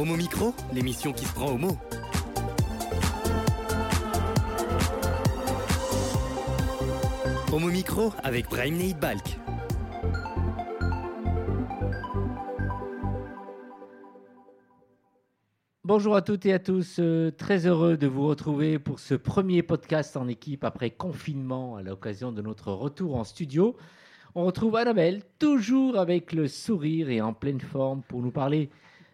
Homo Micro, l'émission qui se prend au mot. Homo Micro avec Brahim Neid Balk. Bonjour à toutes et à tous, euh, très heureux de vous retrouver pour ce premier podcast en équipe après confinement à l'occasion de notre retour en studio. On retrouve Annabelle, toujours avec le sourire et en pleine forme pour nous parler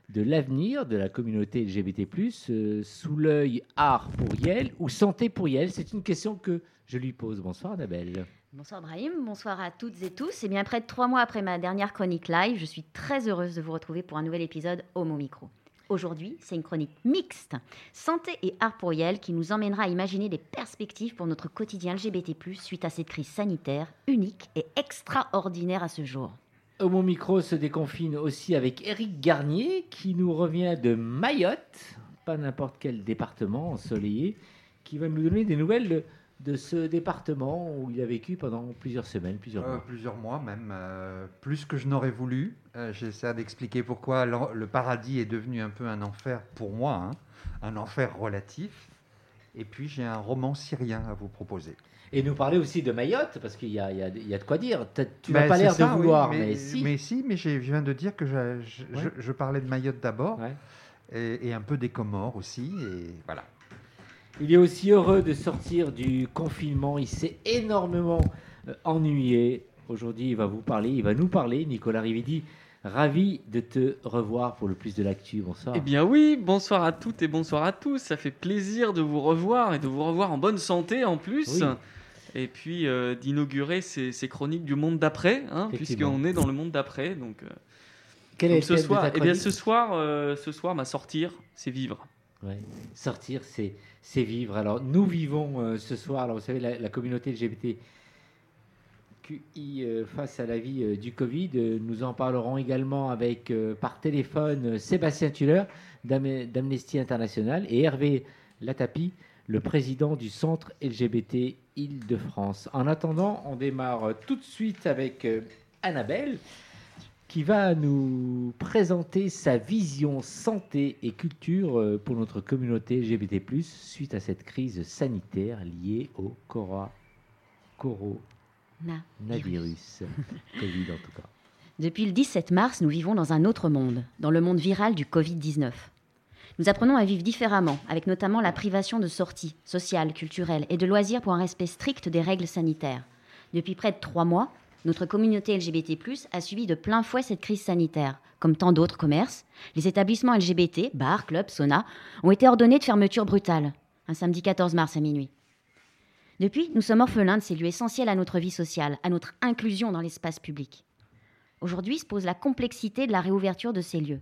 de l'avenir de la communauté LGBT+, euh, sous l'œil art pour Yel ou santé pour Yel. C'est une question que je lui pose. Bonsoir Annabelle. Bonsoir Brahim, bonsoir à toutes et tous. Et bien près de trois mois après ma dernière chronique live, je suis très heureuse de vous retrouver pour un nouvel épisode Homo Micro. Aujourd'hui, c'est une chronique mixte, santé et art pour Yel, qui nous emmènera à imaginer des perspectives pour notre quotidien LGBT+, suite à cette crise sanitaire unique et extraordinaire à ce jour. Homo Micro se déconfine aussi avec Eric Garnier, qui nous revient de Mayotte, pas n'importe quel département ensoleillé, qui va nous donner des nouvelles de, de ce département où il a vécu pendant plusieurs semaines, plusieurs Euh, mois. plusieurs mois même, euh, plus que je n'aurais voulu. Euh, J'essaie d'expliquer pourquoi le, le paradis est devenu un peu un enfer pour moi, hein, un enfer relatif. Et puis j'ai un roman syrien à vous proposer. Et nous parler aussi de Mayotte, parce qu'il y a, y y de quoi dire. Tu Ben, n'as pas c'est l'air de oui, vouloir, mais, mais, si. Mais si, mais je viens de dire que je, je- Ouais. je- je parlais de Mayotte d'abord, Ouais. et, et un peu des Comores aussi, et voilà. Il est aussi heureux de sortir du confinement. Il s'est énormément euh, ennuyé. Aujourd'hui, il va vous parler, il va nous parler. Nicolas Rividi, ravi de te revoir pour le plus de l'actu. Bonsoir. Eh bien oui, bonsoir à toutes et bonsoir à tous. Ça fait plaisir de vous revoir et de vous revoir en bonne santé en plus. Oui. Et puis euh, d'inaugurer ces, ces chroniques du monde d'après, hein, puisqu'on est dans le monde d'après. Donc, euh, Quel est donc thème ce soir, eh bien ce soir, euh, ce soir, ma sortir, c'est vivre. Ouais. Sortir, c'est vivre. Alors, nous vivons euh, ce soir, alors, vous savez, la, la communauté LGBT Euh, face à la vie euh, du Covid. Euh, nous en parlerons également avec, par téléphone, Sébastien Tuller d'Am- d'Amnesty International et Hervé Latapi, le président du centre LGBT Île-de-France. En attendant, on démarre tout de suite avec Annabelle qui va nous présenter sa vision santé et culture pour notre communauté LGBT+, suite à cette crise sanitaire liée au cora- Covid en tout cas. Depuis le 17 mars, nous vivons dans un autre monde, dans le monde viral du Covid-19. Nous apprenons à vivre différemment, avec notamment la privation de sorties sociales, culturelles et de loisirs pour un respect strict des règles sanitaires. Depuis près de trois mois, notre communauté LGBT+, a subi de plein fouet cette crise sanitaire. Comme tant d'autres commerces, les établissements LGBT, bars, clubs, saunas, ont été ordonnés de fermeture brutale, un samedi 14 mars à minuit. Depuis, nous sommes orphelins de ces lieux essentiels à notre vie sociale, à notre inclusion dans l'espace public. Aujourd'hui se pose la complexité de la réouverture de ces lieux,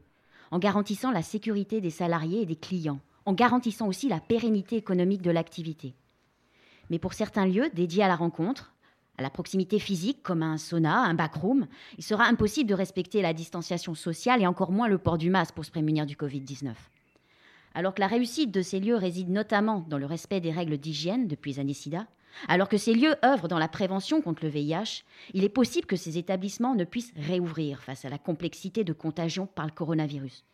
en garantissant la sécurité des salariés et des clients, en garantissant aussi la pérennité économique de l'activité. Mais pour certains lieux dédiés à la rencontre, à la proximité physique comme un sauna, un backroom, il sera impossible de respecter la distanciation sociale et encore moins le port du masque pour se prémunir du Covid-19. Alors que la réussite de ces lieux réside notamment dans le respect des règles d'hygiène depuis années alors que ces lieux œuvrent dans la prévention contre le VIH, il est possible que ces établissements ne puissent réouvrir face à la complexité de contagion par le coronavirus.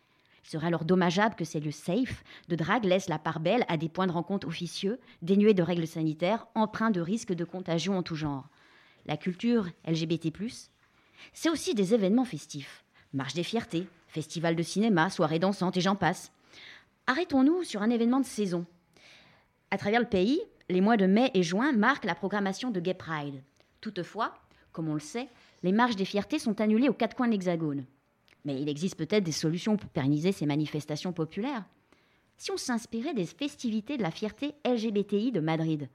Il serait alors dommageable que ces lieux safe de drague laissent la part belle à des points de rencontre officieux, dénués de règles sanitaires, empreints de risques de contagion en tout genre. La culture LGBT+, c'est aussi des événements festifs. Marche des fiertés, festival de cinéma, soirées dansantes et j'en passe. Arrêtons-nous sur un événement de saison. À travers le pays, les mois de mai et juin marquent la programmation de Gay Pride. Toutefois, comme on le sait, les marches des fiertés sont annulées aux quatre coins de l'Hexagone. Mais il existe peut-être des solutions pour pérenniser ces manifestations populaires. Si on s'inspirait des festivités de la fierté LGBTI de Madrid,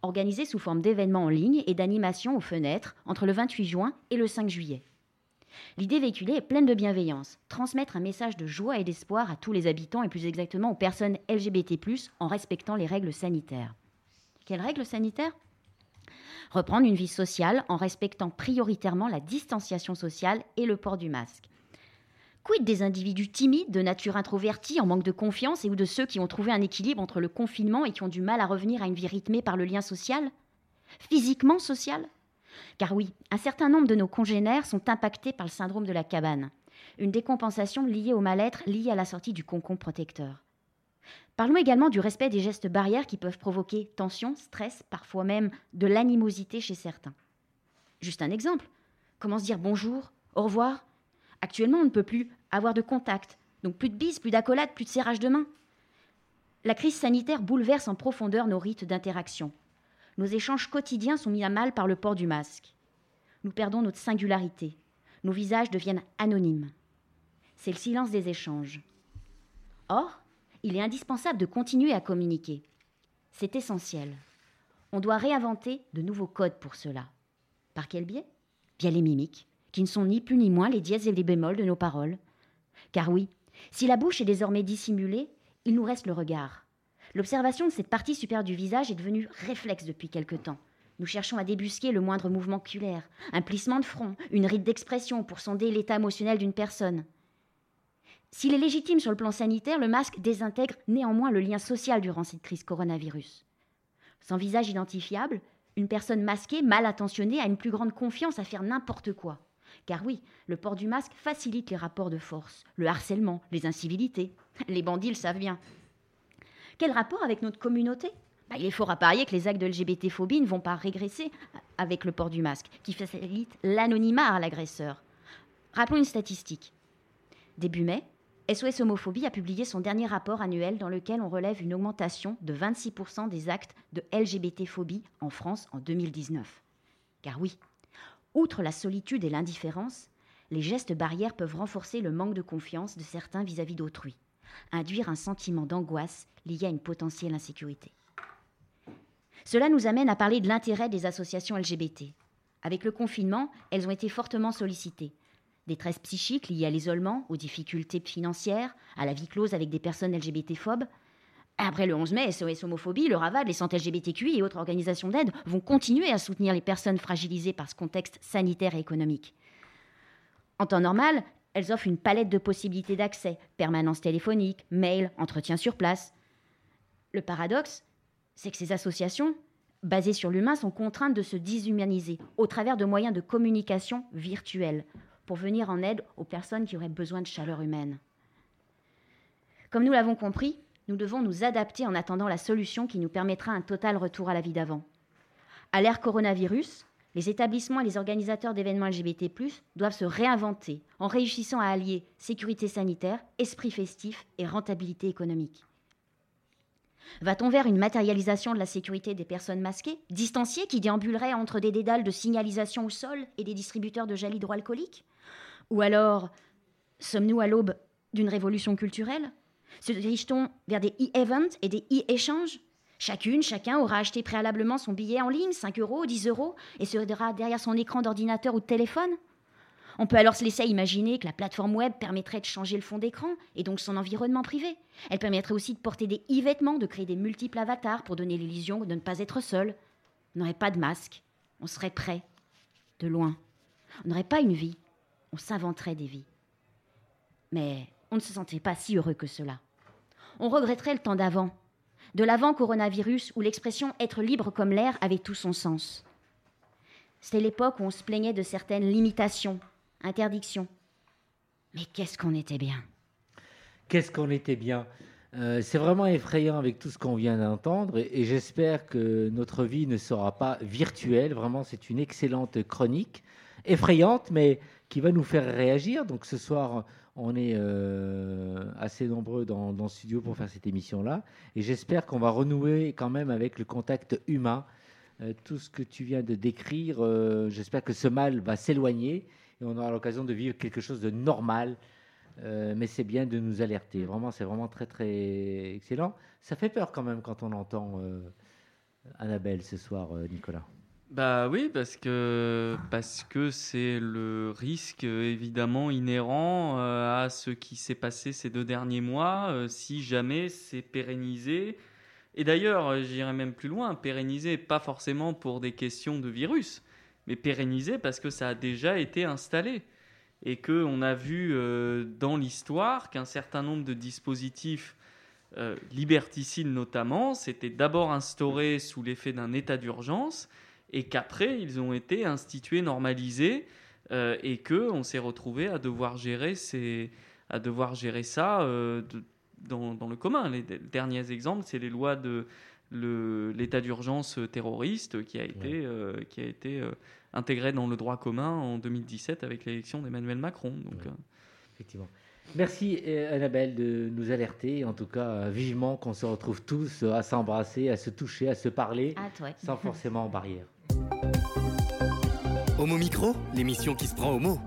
organisées sous forme d'événements en ligne et d'animations aux fenêtres entre le 28 juin et le 5 juillet. L'idée véhiculée est pleine de bienveillance, transmettre un message de joie et d'espoir à tous les habitants et plus exactement aux personnes LGBT+, en respectant les règles sanitaires. Quelles règles sanitaires? Reprendre une vie sociale en respectant prioritairement la distanciation sociale et le port du masque. Quid des individus timides, de nature introvertie, en manque de confiance, et ou de ceux qui ont trouvé un équilibre entre le confinement et qui ont du mal à revenir à une vie rythmée par le lien social? Physiquement social? Car oui, un certain nombre de nos congénères sont impactés par le syndrome de la cabane. une décompensation liée au mal-être lié à la sortie du concombre protecteur. Parlons également du respect des gestes barrières qui peuvent provoquer tension, stress, parfois même de l'animosité chez certains. Juste un exemple. Comment se dire bonjour, au revoir Actuellement, on ne peut plus avoir de contact, donc plus de bises, plus d'accolades, plus de serrage de main. La crise sanitaire bouleverse en profondeur nos rites d'interaction. Nos échanges quotidiens sont mis à mal par le port du masque. Nous perdons notre singularité. Nos visages deviennent anonymes. C'est le silence des échanges. Or, il est indispensable de continuer à communiquer. C'est essentiel. On doit réinventer de nouveaux codes pour cela. Par quel biais? Via les mimiques, qui ne sont ni plus ni moins les dièses et les bémols de nos paroles. Car oui, si la bouche est désormais dissimulée, il nous reste le regard. L'observation de cette partie supérieure du visage est devenue réflexe depuis quelque temps. Nous cherchons à débusquer le moindre mouvement oculaire, un plissement de front, une ride d'expression pour sonder l'état émotionnel d'une personne. S'il est légitime sur le plan sanitaire, le masque désintègre néanmoins le lien social durant cette crise coronavirus. Sans visage identifiable, une personne masquée, mal intentionnée, a une plus grande confiance à faire n'importe quoi. Car oui, le port du masque facilite les rapports de force, le harcèlement, les incivilités. Les bandits le savent bien. Quel rapport avec notre communauté? Bah, Il est fort à parier que les actes de LGBT-phobie ne vont pas régresser avec le port du masque, qui facilite l'anonymat à l'agresseur. Rappelons une statistique. Début mai, SOS Homophobie a publié son dernier rapport annuel dans lequel on relève une augmentation de 26% des actes de LGBT-phobie en France en 2019. Car oui, outre la solitude et l'indifférence, les gestes barrières peuvent renforcer le manque de confiance de certains vis-à-vis d'autrui, induire un sentiment d'angoisse lié à une potentielle insécurité. Cela nous amène à parler de l'intérêt des associations LGBT. Avec le confinement, elles ont été fortement sollicitées. Détresse psychique liée à l'isolement, aux difficultés financières, à la vie close avec des personnes LGBT-phobes. Après le 11 mai, SOS Homophobie, le RAVAD, les centres LGBTQI et autres organisations d'aide vont continuer à soutenir les personnes fragilisées par ce contexte sanitaire et économique. En temps normal, elles offrent une palette de possibilités d'accès, permanence téléphonique, mail, entretien sur place. Le paradoxe, c'est que ces associations, basées sur l'humain, sont contraintes de se déshumaniser au travers de moyens de communication virtuels pour venir en aide aux personnes qui auraient besoin de chaleur humaine. Comme nous l'avons compris, nous devons nous adapter en attendant la solution qui nous permettra un total retour à la vie d'avant. À l'ère coronavirus, les établissements et les organisateurs d'événements LGBT+, doivent se réinventer en réussissant à allier sécurité sanitaire, esprit festif et rentabilité économique. Va-t-on vers une matérialisation de la sécurité des personnes masquées, distanciées, qui déambuleraient entre des dédales de signalisation au sol et des distributeurs de gel hydroalcoolique? Ou alors, sommes-nous à l'aube d'une révolution culturelle? Se dirige-t-on vers des e-events et des e-échanges? Chacune, chacun aura acheté préalablement son billet en ligne, 5 euros, 10 euros, et sera derrière son écran d'ordinateur ou de téléphone on peut alors se laisser imaginer que la plateforme web permettrait de changer le fond d'écran et donc son environnement privé. Elle permettrait aussi de porter des e-vêtements, de créer des multiples avatars pour donner l'illusion de ne pas être seul. On n'aurait pas de masque, on serait prêt, de loin. On n'aurait pas une vie, on s'inventerait des vies. Mais on ne se sentait pas si heureux que cela. On regretterait le temps d'avant, de l'avant coronavirus où l'expression être libre comme l'air avait tout son sens. C'était l'époque où on se plaignait de certaines limitations, interdiction. Mais qu'est-ce qu'on était bien Qu'est-ce qu'on était bien euh, c'est vraiment effrayant avec tout ce qu'on vient d'entendre et, j'espère que notre vie ne sera pas virtuelle. Vraiment, c'est une excellente chronique, effrayante, mais qui va nous faire réagir. Donc ce soir, on est euh, assez nombreux dans, le studio pour faire cette émission-là et j'espère qu'on va renouer quand même avec le contact humain. Euh, tout ce que tu viens de décrire, j'espère que ce mal va s'éloigner et on aura l'occasion de vivre quelque chose de normal. Euh, mais c'est bien de nous alerter. Vraiment, c'est vraiment très très excellent. Ça fait peur quand même quand on entend euh, Annabelle ce soir, euh, Nicolas. Bah oui, parce que parce que c'est le risque évidemment inhérent à ce qui s'est passé ces deux derniers mois. si jamais c'est pérennisé, et d'ailleurs, j'irais même plus loin, pérennisé pas forcément pour des questions de virus, mais pérennisé parce que ça a déjà été installé et qu'on a vu euh, dans l'histoire qu'un certain nombre de dispositifs euh, liberticides notamment s'étaient d'abord instaurés sous l'effet d'un état d'urgence et qu'après ils ont été institués, normalisés euh, et que on s'est retrouvé à devoir gérer ces, à devoir gérer ça euh, de- dans, dans le commun. Les derniers exemples, c'est les lois de le- l'état d'urgence terroriste qui a été, euh, qui a été euh, intégré dans le droit commun en 2017 avec l'élection d'Emmanuel Macron. Donc, Ouais. euh, Effectivement. Merci Annabelle de nous alerter. En tout cas, vivement qu'on se retrouve tous à s'embrasser, à se toucher, à se parler, Ah, sans forcément barrière. Homo Micro, l'émission qui se prend au mot.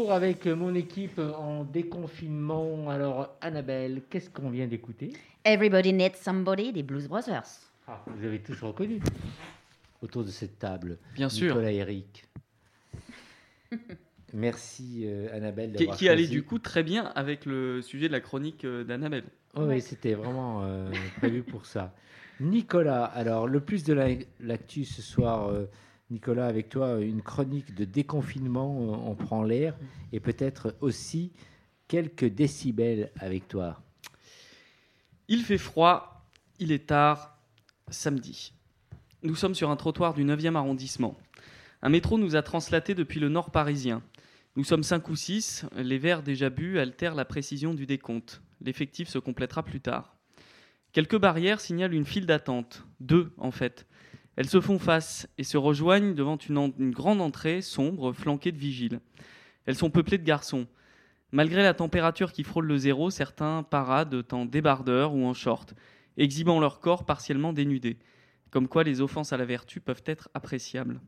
Retour avec mon équipe en déconfinement. Alors, Annabelle, qu'est-ce qu'on vient d'écouter? Everybody Needs Somebody des Blues Brothers. Ah, Vous avez tous reconnu autour de cette table. bien sûr. Nicolas et Eric. Merci euh, Annabelle Qui, qui allait du coup très bien avec le sujet de la chronique euh, d'Annabelle. Oui, oui, c'était vraiment euh, prévu pour ça. Nicolas, alors le plus de la- l'actu ce soir, euh, Nicolas, avec toi, une chronique de déconfinement, euh, on prend l'air, et peut-être aussi quelques décibels avec toi. Il fait froid, il est tard, samedi. Nous sommes sur un trottoir du 9e arrondissement. Un métro nous a translatés depuis le nord parisien. Nous sommes 5 ou 6, les verres déjà bu altèrent la précision du décompte. L'effectif se complétera plus tard. Quelques barrières signalent une file d'attente, deux en fait. Elles se font face et se rejoignent devant une, grande entrée sombre flanquée de vigiles. Elles sont peuplées de garçons. Malgré la température qui frôle le zéro, certains paradent en débardeur ou en short, exhibant leur corps partiellement dénudé. Comme quoi les offenses à la vertu peuvent être appréciables.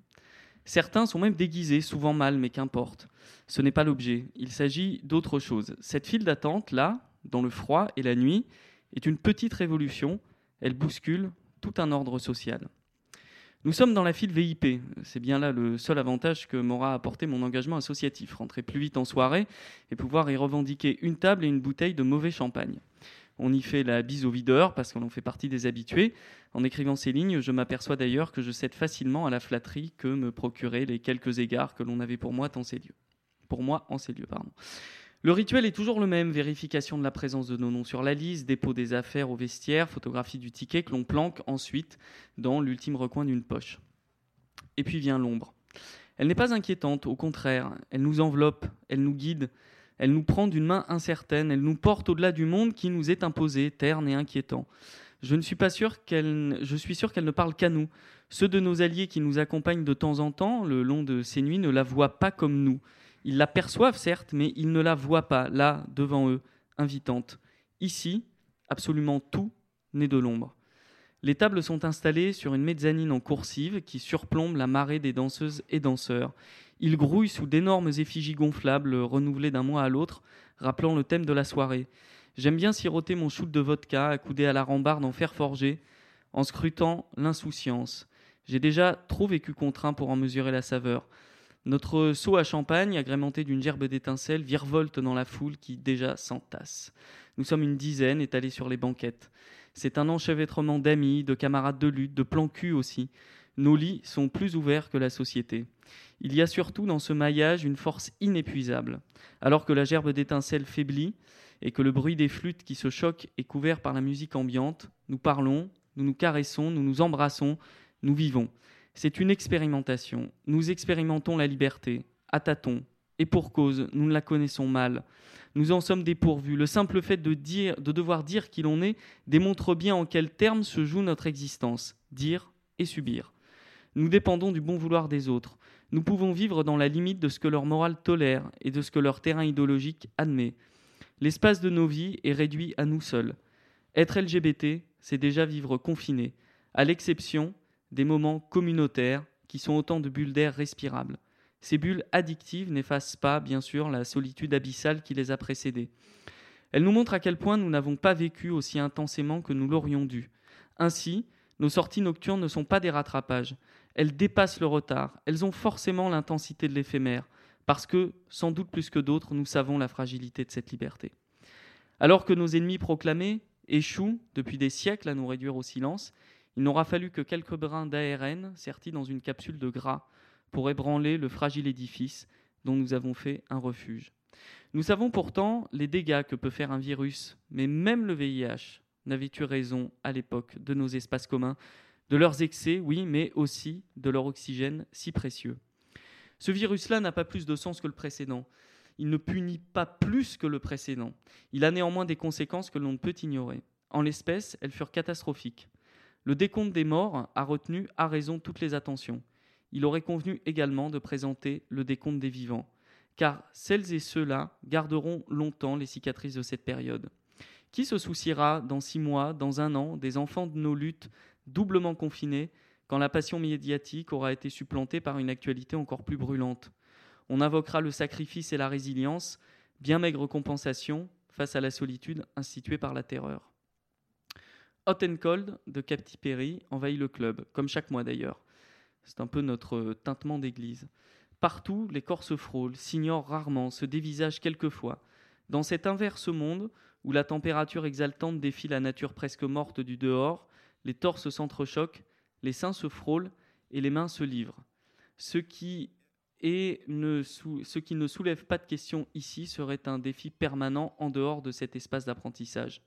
Certains sont même déguisés, souvent mal, mais qu'importe. Ce n'est pas l'objet. Il s'agit d'autre chose. Cette file d'attente, là, dans le froid et la nuit, est une petite révolution. Elle bouscule tout un ordre social. Nous sommes dans la file VIP. C'est bien là le seul avantage que m'aura apporté mon engagement associatif. Rentrer plus vite en soirée et pouvoir y revendiquer une table et une bouteille de mauvais champagne. On y fait la bise au videur parce qu'on en fait partie des habitués. En écrivant ces lignes, je m'aperçois d'ailleurs que je cède facilement à la flatterie que me procuraient les quelques égards que l'on avait pour moi ces. Pour moi, en ces lieux, pardon. Le rituel est toujours le même vérification de la présence de nos noms sur la liste, dépôt des affaires au vestiaire, photographie du ticket que l'on planque ensuite dans l'ultime recoin d'une poche. Et puis vient l'ombre. Elle n'est pas inquiétante, au contraire, elle nous enveloppe, elle nous guide, elle nous prend d'une main incertaine, elle nous porte au-delà du monde qui nous est imposé, terne et inquiétant. Je ne suis pas sûr qu'elle, je suis sûr qu'elle ne parle qu'à nous. Ceux de nos alliés qui nous accompagnent de temps en temps, le long de ces nuits, ne la voient pas comme nous. Ils la perçoivent certes, mais ils ne la voient pas, là, devant eux, invitante. Ici, absolument tout n'est de l'ombre. Les tables sont installées sur une mezzanine en coursive qui surplombe la marée des danseuses et danseurs. Ils grouillent sous d'énormes effigies gonflables renouvelées d'un mois à l'autre, rappelant le thème de la soirée. J'aime bien siroter mon shoot de vodka accoudé à la rambarde en fer forgé, en scrutant l'insouciance. J'ai déjà trop vécu contraint pour en mesurer la saveur. Notre seau à champagne, agrémenté d'une gerbe d'étincelles, virevolte dans la foule qui déjà s'entasse. Nous sommes une dizaine étalés sur les banquettes. C'est un enchevêtrement d'amis, de camarades de lutte, de plans cul aussi. Nos lits sont plus ouverts que la société. Il y a surtout dans ce maillage une force inépuisable. Alors que la gerbe d'étincelles faiblit et que le bruit des flûtes qui se choquent est couvert par la musique ambiante, nous parlons, nous nous caressons, nous nous embrassons, nous vivons. C'est une expérimentation. Nous expérimentons la liberté, à tâtons, et pour cause, nous ne la connaissons mal. Nous en sommes dépourvus. Le simple fait de, de devoir dire qui l'on est démontre bien en quels termes se joue notre existence. Dire et subir. Nous dépendons du bon vouloir des autres. Nous pouvons vivre dans la limite de ce que leur morale tolère et de ce que leur terrain idéologique admet. L'espace de nos vies est réduit à nous seuls. Être LGBT, c'est déjà vivre confiné, à l'exception des moments communautaires qui sont autant de bulles d'air respirables. Ces bulles addictives n'effacent pas, bien sûr, la solitude abyssale qui les a précédées. Elles nous montrent à quel point nous n'avons pas vécu aussi intensément que nous l'aurions dû. Ainsi, nos sorties nocturnes ne sont pas des rattrapages. Elles dépassent le retard. Elles ont forcément l'intensité de l'éphémère, parce que, sans doute plus que d'autres, nous savons la fragilité de cette liberté. Alors que nos ennemis proclamés échouent depuis des siècles à nous réduire au silence, il n'aura fallu que quelques brins d'ARN sertis dans une capsule de gras pour ébranler le fragile édifice dont nous avons fait un refuge. Nous savons pourtant les dégâts que peut faire un virus, mais même le VIH n'avait eu raison à l'époque de nos espaces communs, de leurs excès, oui, mais aussi de leur oxygène si précieux. Ce virus-là n'a pas plus de sens que le précédent. Il ne punit pas plus que le précédent. Il a néanmoins des conséquences que l'on ne peut ignorer. En l'espèce, elles furent catastrophiques. Le décompte des morts a retenu à raison toutes les attentions. Il aurait convenu également de présenter le décompte des vivants, car celles et ceux-là garderont longtemps les cicatrices de cette période. Qui se souciera dans six mois, dans un an, des enfants de nos luttes doublement confinés, quand la passion médiatique aura été supplantée par une actualité encore plus brûlante? On invoquera le sacrifice et la résilience, bien maigre compensation face à la solitude instituée par la terreur. Hot and Cold de Katy Perry envahit le club, comme chaque mois d'ailleurs. C'est un peu notre tintement d'église. Partout, les corps se frôlent, s'ignorent rarement, se dévisagent quelquefois. Dans cet inverse monde, où la température exaltante défie la nature presque morte du dehors, les torses s'entrechoquent, les seins se frôlent et les mains se livrent. Ce qui, ne sou- ce qui ne soulève pas de questions ici serait un défi permanent en dehors de cet espace d'apprentissage.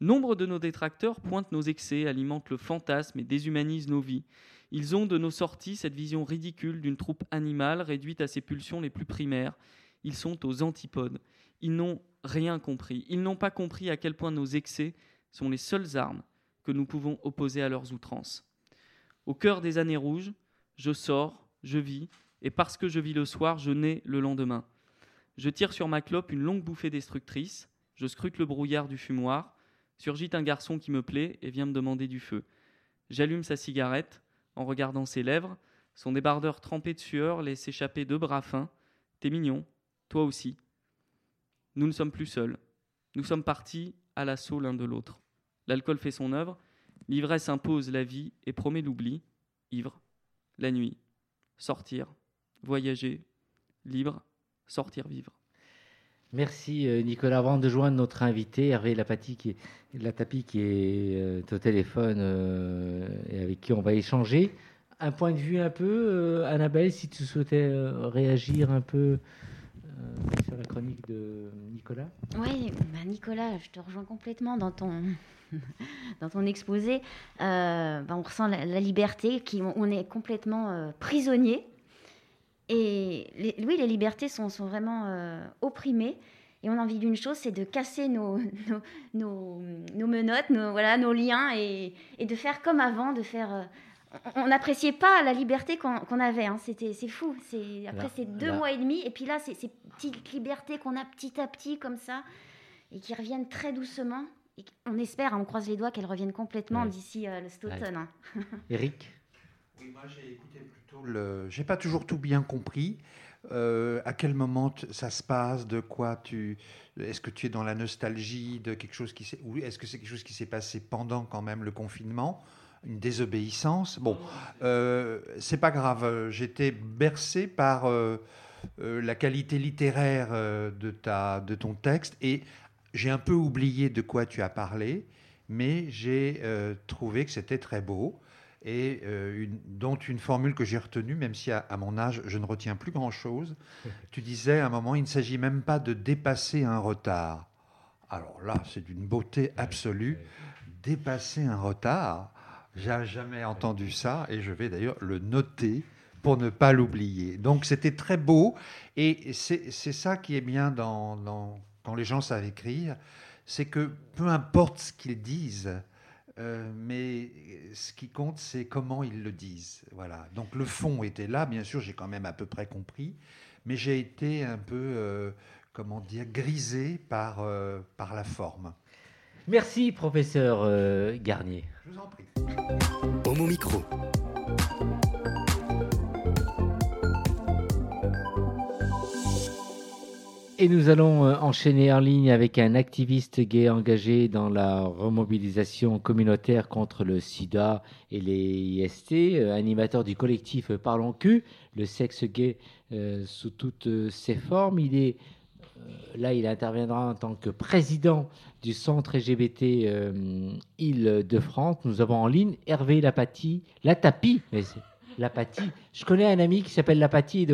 Nombre de nos détracteurs pointent nos excès, alimentent le fantasme et déshumanisent nos vies. Ils ont de nos sorties cette vision ridicule d'une troupe animale réduite à ses pulsions les plus primaires. Ils sont aux antipodes. Ils n'ont rien compris. Ils n'ont pas compris à quel point nos excès sont les seules armes que nous pouvons opposer à leurs outrances. Au cœur des années rouges, je sors, je vis, et parce que je vis le soir, je nais le lendemain. Je tire sur ma clope une longue bouffée destructrice. Je scrute le brouillard du fumoir. Surgit un garçon qui me plaît et vient me demander du feu. J'allume sa cigarette en regardant ses lèvres. Son débardeur trempé de sueur laisse échapper deux bras fins. T'es mignon, toi aussi. Nous ne sommes plus seuls. Nous sommes partis à l'assaut l'un de l'autre. L'alcool fait son œuvre. L'ivresse impose la vie et promet l'oubli. Ivre, la nuit, sortir, voyager, libre, sortir vivre. Merci euh, Nicolas. Avant de joindre notre invité, Hervé Lapati, qui est, Latapi, qui est euh, au téléphone euh, et avec qui on va échanger, un point de vue un peu, Annabelle, si tu souhaitais réagir un peu sur la chronique de Nicolas. Oui, bah Nicolas, je te rejoins complètement dans ton, dans ton exposé. Euh, bah, on ressent la, liberté, qui, on est complètement prisonnier. Et les- oui, les libertés sont, sont vraiment euh, opprimées. Et on a envie d'une chose, c'est de casser nos, nos, nos, nos menottes, nos, voilà, nos liens, et, et de faire comme avant, de faire... euh, on- n'appréciait pas la liberté qu'on avait, hein. C'était- c'est fou. C'est- Après, c'est deux là. mois et demi, et puis là, c'est ces petites libertés qu'on a petit à petit, comme ça, et qui reviennent très doucement. Et on espère, hein, on croise les doigts qu'elles reviennent complètement Ouais. d'ici euh, le cet Ouais. automne. hein. Eric? Oui, moi j'ai écouté plutôt le. J'ai pas toujours tout bien compris. Euh, à quel moment ça se passe? De quoi tu Est-ce que tu es dans la nostalgie de quelque chose qui s'est est-ce que c'est quelque chose qui s'est passé pendant quand même le confinement? Une désobéissance? Bon, euh, c'est pas grave. J'étais bercé par euh, euh, la qualité littéraire de ta de ton texte et j'ai un peu oublié de quoi tu as parlé, mais j'ai trouvé que c'était très beau et euh, une- dont une formule que j'ai retenue, même si à, à mon âge, je ne retiens plus grand-chose. tu disais à un moment, il ne s'agit même pas de dépasser un retard. Alors là, c'est d'une beauté absolue. Dépasser un retard, j'ai jamais entendu ça, et je vais d'ailleurs le noter pour ne pas l'oublier. Donc c'était très beau, et c'est c'est ça qui est bien dans, dans- quand les gens savent écrire, c'est que peu importe ce qu'ils disent, euh, mais ce qui compte, c'est comment ils le disent. Voilà. Donc le fond était là, bien sûr, j'ai quand même à peu près compris, mais j'ai été un peu, euh, comment dire, grisé par, euh, par la forme. Merci, professeur euh, Garnier. Je vous en prie. Homo Micro. Et nous allons euh, enchaîner en ligne avec un activiste gay engagé dans la remobilisation communautaire contre le sida et les IST, euh, animateur du collectif Parlons Cul, le sexe gay euh, sous toutes ses formes. Il est là, il interviendra en tant que président du centre LGBT euh, Île-de-France. Nous avons en ligne Hervé Lapati, Latapi, mais Lapati. Je connais un ami qui s'appelle Lapati,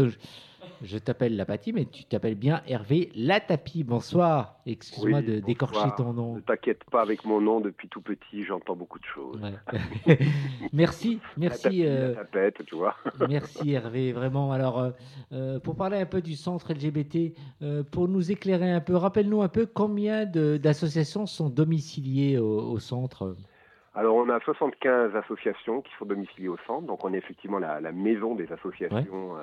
je- t'appelle Lapati, mais tu t'appelles bien Hervé Latapi. Bonsoir. Excuse-moi Oui, de d'écorcher ton nom. Ne t'inquiète pas, avec mon nom, depuis tout petit, j'entends beaucoup de choses. Ouais. merci, merci. euh, tapette, tu vois. Merci Hervé, vraiment. Alors, euh, euh, pour parler un peu du centre LGBT, euh, pour nous éclairer un peu, rappelle-nous un peu combien d'associations sont domiciliées au, au centre? Alors, on a 75 associations qui sont domiciliées au centre, donc on est effectivement la, la maison des associations.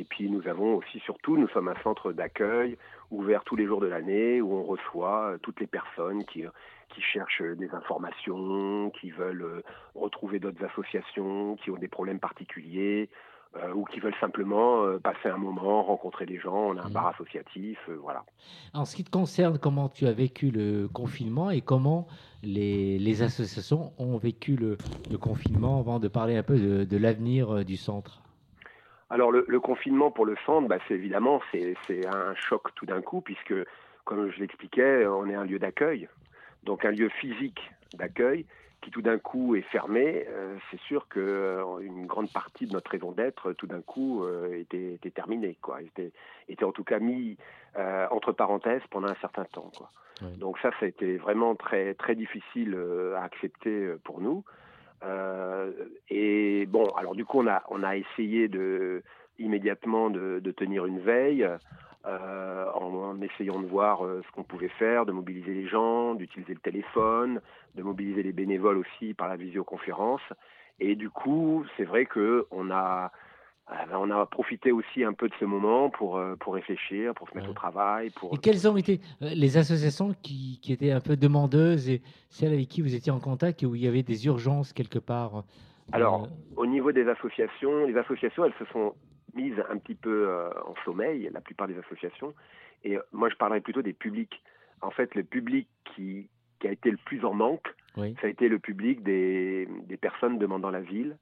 Et puis, nous avons aussi, surtout, nous sommes un centre d'accueil ouvert tous les jours de l'année où on reçoit euh, toutes les personnes qui, qui cherchent des informations, qui veulent euh, retrouver d'autres associations, qui ont des problèmes particuliers. euh, ou qui veulent simplement euh, passer un moment, rencontrer des gens. On a un Mhm. bar associatif, euh, voilà. En ce qui te concerne, comment tu as vécu le confinement et comment les, les associations ont vécu le, le confinement avant de parler un peu de, de l'avenir euh, du centre? Alors le, le confinement pour le centre, bah, c'est évidemment c'est un choc tout d'un coup puisque comme je l'expliquais, on est un lieu d'accueil, donc un lieu physique d'accueil qui tout d'un coup est fermé. euh, c'est sûr que euh, une grande partie de notre raison d'être tout d'un coup euh, était, était terminée, quoi, était, était en tout cas mis euh, entre parenthèses pendant un certain temps, quoi. Donc ça, ça a été vraiment très très difficile à accepter pour nous. Euh, et bon, alors du coup, on a, on a essayé de, immédiatement de, de tenir une veille euh, en, essayant de voir euh, ce qu'on pouvait faire, de mobiliser les gens, d'utiliser le téléphone, de mobiliser les bénévoles aussi par la visioconférence. Et du coup, c'est vrai que on a on a profité aussi un peu de ce moment pour, euh, pour réfléchir, pour se mettre Ouais. au travail. Pour... Et quelles ont été euh, les associations qui, qui étaient un peu demandeuses et celles avec qui vous étiez en contact et où il y avait des urgences quelque part euh, Alors, au niveau des associations, les associations, elles se sont mises un petit peu en sommeil, la plupart des associations. Et moi, je parlerais plutôt des publics. En fait, le public qui, qui a été le plus en manque, Oui. ça a été le public des, des personnes demandant l'asile,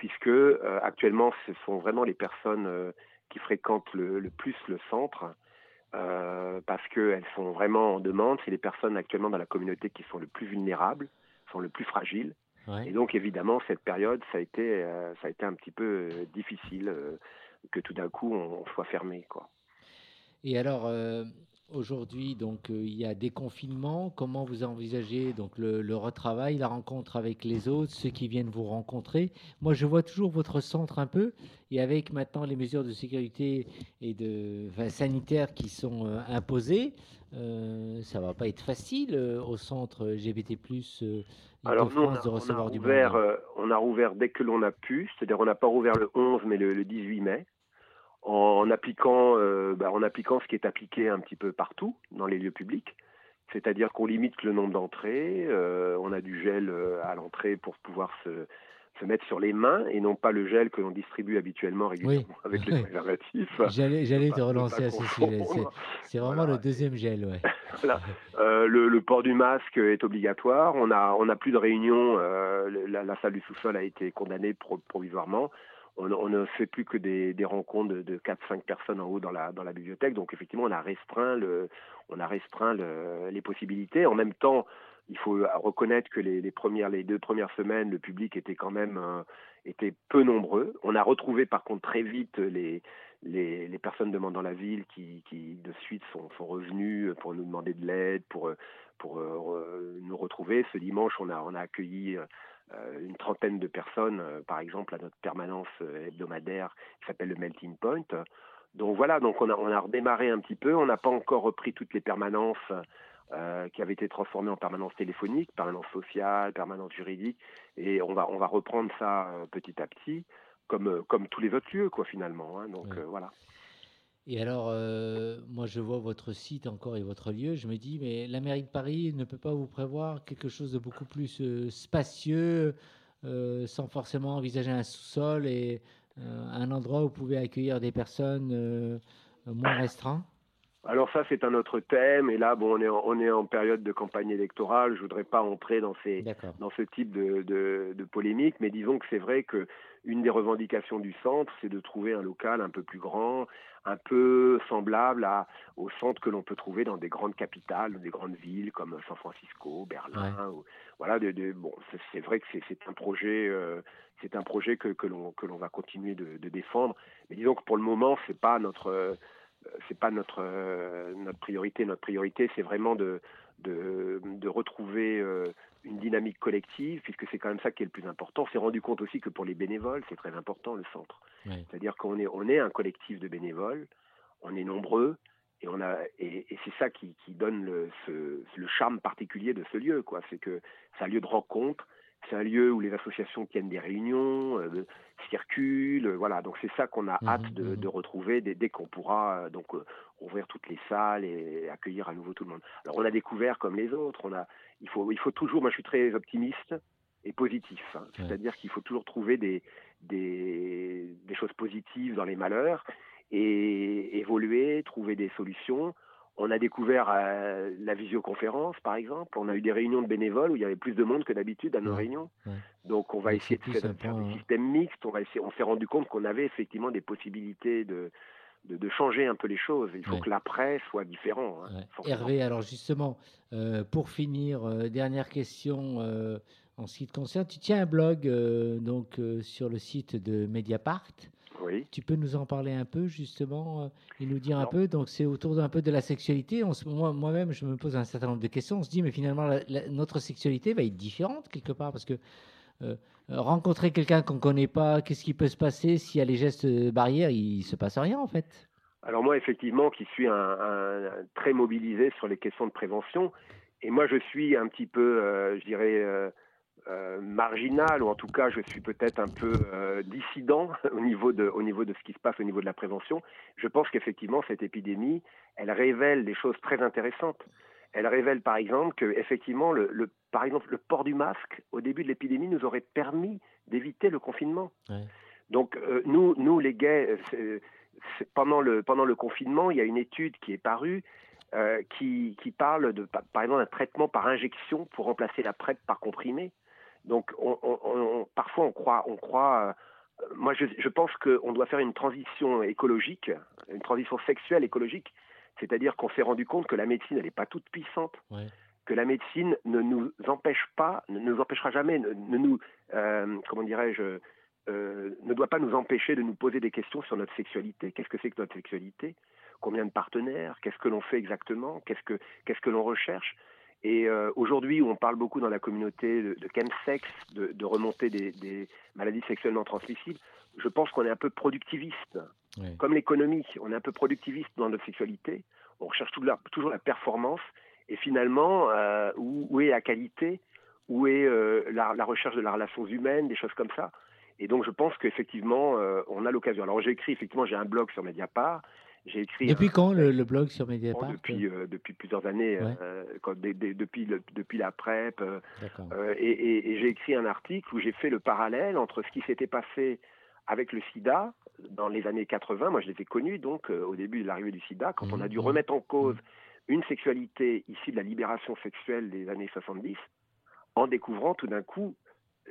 puisque euh, actuellement, ce sont vraiment les personnes euh, qui fréquentent le, le plus le centre, euh, parce qu'elles sont vraiment en demande. C'est les personnes actuellement dans la communauté qui sont le plus vulnérables, sont le plus fragiles. Ouais. Et donc, évidemment, cette période, ça a été, ça a été un petit peu difficile que tout d'un coup, on, on soit fermé. Quoi. Et alors, aujourd'hui, donc, euh, il y a des confinements. Comment vous envisagez donc le, le retravail, la rencontre avec les autres, ceux qui viennent vous rencontrer? Moi, je vois toujours votre centre un peu, et avec maintenant les mesures de sécurité et de enfin, sanitaires qui sont euh, imposées, euh, ça va pas être facile euh, au centre LGBT+. Alors, nous, on a, de on a recevoir du rouvert, on a rouvert dès que l'on a pu, c'est-à-dire on n'a pas rouvert le 11, mais le, le 18 mai, en, en appliquant, euh, bah, en appliquant ce qui est appliqué un petit peu partout dans les lieux publics. C'est-à-dire qu'on limite le nombre d'entrées, euh, on a du gel euh, à l'entrée pour pouvoir se, se mettre sur les mains et non pas le gel que l'on distribue habituellement régulièrement avec les préservatifs. J'allais, j'allais te relancer à ce sujet. C'est, vraiment Voilà. le deuxième gel, ouais. Euh, le, le port du masque est obligatoire. On a, on a plus de réunions. euh, la, la salle du sous-sol a été condamnée pro- provisoirement. On, ne fait plus que des, rencontres de, de 4-5 personnes en haut dans la, bibliothèque. Donc effectivement, on a restreint, on a restreint le- les possibilités. En même temps, il faut reconnaître que les, deux premières semaines, le public était quand même euh, était peu nombreux. On a retrouvé par contre très vite les, personnes demandant la ville qui, de suite sont, revenues pour nous demander de l'aide, pour, euh, nous retrouver. Ce dimanche, on a, on a accueilli euh, une trentaine de personnes, euh, par exemple, à notre permanence euh, hebdomadaire qui s'appelle le Melting Point. Donc voilà, donc on a, on a redémarré un petit peu. On n'a pas encore repris toutes les permanences euh, qui avaient été transformées en permanence téléphonique, permanence sociale, permanence juridique, et on va, on va reprendre ça euh, petit à petit, comme, euh, comme tous les autres lieux, quoi, finalement. hein. donc Ouais. euh, voilà. Et alors, euh, moi, je vois votre site encore et votre lieu. Je me dis, mais la mairie de Paris ne peut pas vous prévoir quelque chose de beaucoup plus euh, spacieux, euh, sans forcément envisager un sous-sol et un endroit où vous pouvez accueillir des personnes moins restreintes? Alors ça, c'est un autre thème, et là, bon, on est en, on est en période de campagne électorale. Je voudrais pas entrer dans ces, dans ce type de, de, de polémique, mais disons que c'est vrai que une des revendications du centre, c'est de trouver un local un peu plus grand, un peu semblable à, au centre que l'on peut trouver dans des grandes capitales, des grandes villes comme San Francisco, Berlin. ou- voilà, de, de- bon, c'est- vrai que c'est un projet, euh, c'est un projet que, que l'on que l'on va continuer de, de défendre. Mais disons que pour le moment, c'est pas notre euh, c'est pas notre euh, notre priorité. Notre priorité, c'est vraiment de de, de retrouver euh, une dynamique collective, puisque c'est quand même ça qui est le plus important. On s'est rendu compte aussi que pour les bénévoles, c'est très important le centre. C'est-à-dire qu'on est, on est un collectif de bénévoles, on est nombreux, et, on a, et, et c'est ça qui, qui donne le, ce, le charme particulier de ce lieu. quoi. C'est que c'est un lieu de rencontre, c'est un lieu où les associations tiennent des réunions, euh, circulent, euh, voilà. Donc c'est ça qu'on a Mhm, hâte de, mhm. de retrouver dès, dès qu'on pourra euh, donc ouvrir toutes les salles et accueillir à nouveau tout le monde. Alors on a découvert comme les autres, on a, il faut, il faut toujours, moi je suis très optimiste et positif, hein. Ouais. c'est-à-dire qu'il faut toujours trouver des, des, des choses positives dans les malheurs et évoluer, trouver des solutions. On a découvert euh, la visioconférence, par exemple. On a eu des réunions de bénévoles où il y avait plus de monde que d'habitude à nos Ouais, réunions. ouais. Donc, on va essayer de faire, un faire des systèmes mixtes. On, va essayer, on s'est rendu compte qu'on avait effectivement des possibilités de, de, de changer un peu les choses. Il faut Ouais. que l'après soit différent. hein, Ouais. Hervé, alors justement, euh, pour finir, euh, dernière question euh, en ce qui te concerne. Tu tiens un blog donc sur le site de Mediapart. Oui. Tu peux nous en parler un peu justement euh, et nous dire un peu. Donc c'est autour d'un peu de la sexualité. On se- moi, moi-même, je me pose un certain nombre de questions. On se dit mais finalement la- la- notre sexualité va être différente quelque part parce que euh, euh, rencontrer quelqu'un qu'on connaît pas, qu'est-ce qui peut se passer? S'il y a les gestes barrières, il se passe rien en fait. Alors moi, effectivement, qui suis un, un- un- très mobilisé sur les questions de prévention, et moi je suis un petit peu, euh, je dirais, euh, euh, marginal, ou en tout cas, je suis peut-être un peu euh, dissident au niveau, de, au niveau de ce qui se passe au niveau de la prévention. Je pense qu'effectivement, cette épidémie, elle révèle des choses très intéressantes. Elle révèle, par exemple, que effectivement, le, le- par exemple, le port du masque au début de l'épidémie nous aurait permis d'éviter le confinement. Ouais. Donc, euh, nous, nous, les gays, pendant le pendant le confinement, il y a une étude qui est parue euh, qui, qui parle de, par par exemple, d'un traitement par injection pour remplacer la PrEP par comprimé. Donc, on, on- on- parfois, on croit, on croit. euh, moi, je, je pense qu'on doit faire une transition écologique, une transition sexuelle écologique, c'est-à-dire qu'on s'est rendu compte que la médecine, elle n'est pas toute puissante, Ouais. que la médecine ne nous empêche pas, ne nous empêchera jamais, ne, ne nous, euh, comment dirais-je, euh, ne doit pas nous empêcher de nous poser des questions sur notre sexualité. Qu'est-ce que c'est que notre sexualité? Combien de partenaires? Qu'est-ce que l'on fait exactement? Qu'est-ce que qu'est-ce que l'on recherche? Et euh, aujourd'hui, où on parle beaucoup dans la communauté de, de chemsex, de, de remontée des, des maladies sexuellement transmissibles, je pense qu'on est un peu productiviste. Comme l'économie, on est un peu productiviste dans notre sexualité. On recherche toujours la, toujours la performance. Et finalement, euh, où, où est la qualité? Où est euh, la, la recherche de la relation humaine Des choses comme ça? Et donc, je pense qu'effectivement, euh, on a l'occasion. Alors, j'ai écrit, effectivement, j'ai un blog sur Mediapart. J'ai écrit. Depuis un- quand le, le blog sur Mediapart depuis, euh, depuis plusieurs années, Ouais. euh, quand, depuis, le- depuis la PrEP, euh, euh, et, et- et j'ai écrit un article où j'ai fait le parallèle entre ce qui s'était passé avec le sida dans les années 80. Moi, je les ai connus, donc, euh, au début de l'arrivée du sida, quand on a dû Mhm. remettre en cause une sexualité issue de la libération sexuelle des années 70, en découvrant tout d'un coup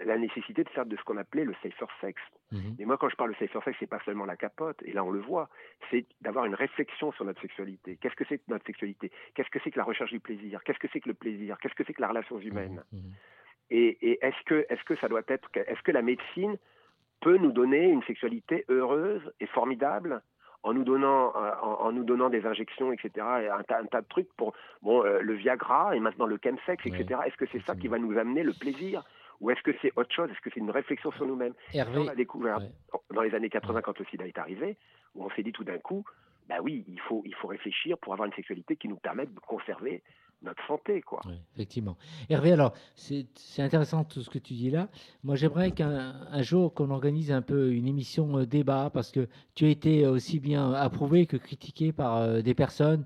la nécessité de faire de ce qu'on appelait le safer sex. Mhm. Et moi, quand je parle de safer sex, c'est pas seulement la capote, et là on le voit, c'est d'avoir une réflexion sur notre sexualité. Qu'est-ce que c'est que notre sexualité? Qu'est-ce que c'est que la recherche du plaisir? Qu'est-ce que c'est que le plaisir? Qu'est-ce que c'est que la relation humaine? Mhm. Et, et est-ce que, ça doit être, est-ce que la médecine peut nous donner une sexualité heureuse et formidable en nous donnant, en, en nous donnant des injections, etc. Et un, tas, un tas de trucs pour, bon, euh, le Viagra et maintenant le chemsex, etc. Est-ce que c'est ça qui va nous amener le plaisir? Ou est-ce que c'est autre chose? Est-ce que c'est une réflexion sur nous-mêmes? On Hervé, l'a découvert ouais. dans les années 80 quand le sida est arrivé, où on s'est dit tout d'un coup, bah oui, il faut, il faut réfléchir pour avoir une sexualité qui nous permette de conserver notre santé, quoi. Effectivement. Hervé, alors, c'est c'est intéressant tout ce que tu dis là. Moi, j'aimerais qu'un un jour qu'on organise un peu une émission euh, débat, parce que tu as été aussi bien approuvé que critiqué par euh, des personnes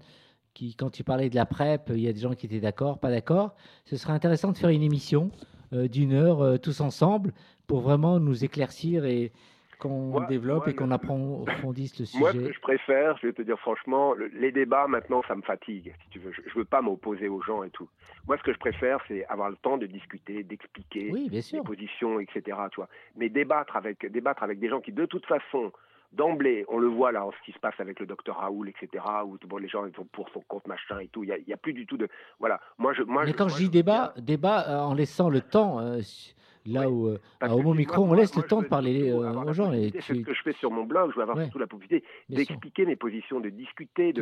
qui, quand tu parlais de la PrEP, il y a des gens qui étaient d'accord, pas d'accord. Ce serait intéressant de faire une émission euh, d'une heure euh, tous ensemble pour vraiment nous éclaircir et qu'on développe et qu'on approfondisse le Moi, ce sujet. que je préfère, je vais te dire franchement, le- les débats maintenant, ça me fatigue. Si tu veux, je, je veux pas m'opposer aux gens et tout. Moi, ce que je préfère, c'est avoir le temps de discuter, d'expliquer Oui, les positions, etc. Tu vois. Mais débattre avec, débattre avec des gens qui, de toute façon, d'emblée, on le voit là, en ce qui se passe avec le docteur Raoul, etc. Où bon, les gens ils sont pour son compte machin et tout. Il y a, plus du tout de, voilà. Moi, je, moi, Mais je- quand moi, je dis débat, débat euh, en laissant le temps, euh, là Oui, où euh, à Homo Micro, on laisse le temps de parler euh, aux gens. Et tu- ce que je fais sur mon blog. Je veux avoir Ouais. surtout la possibilité d'expliquer mes positions, de discuter,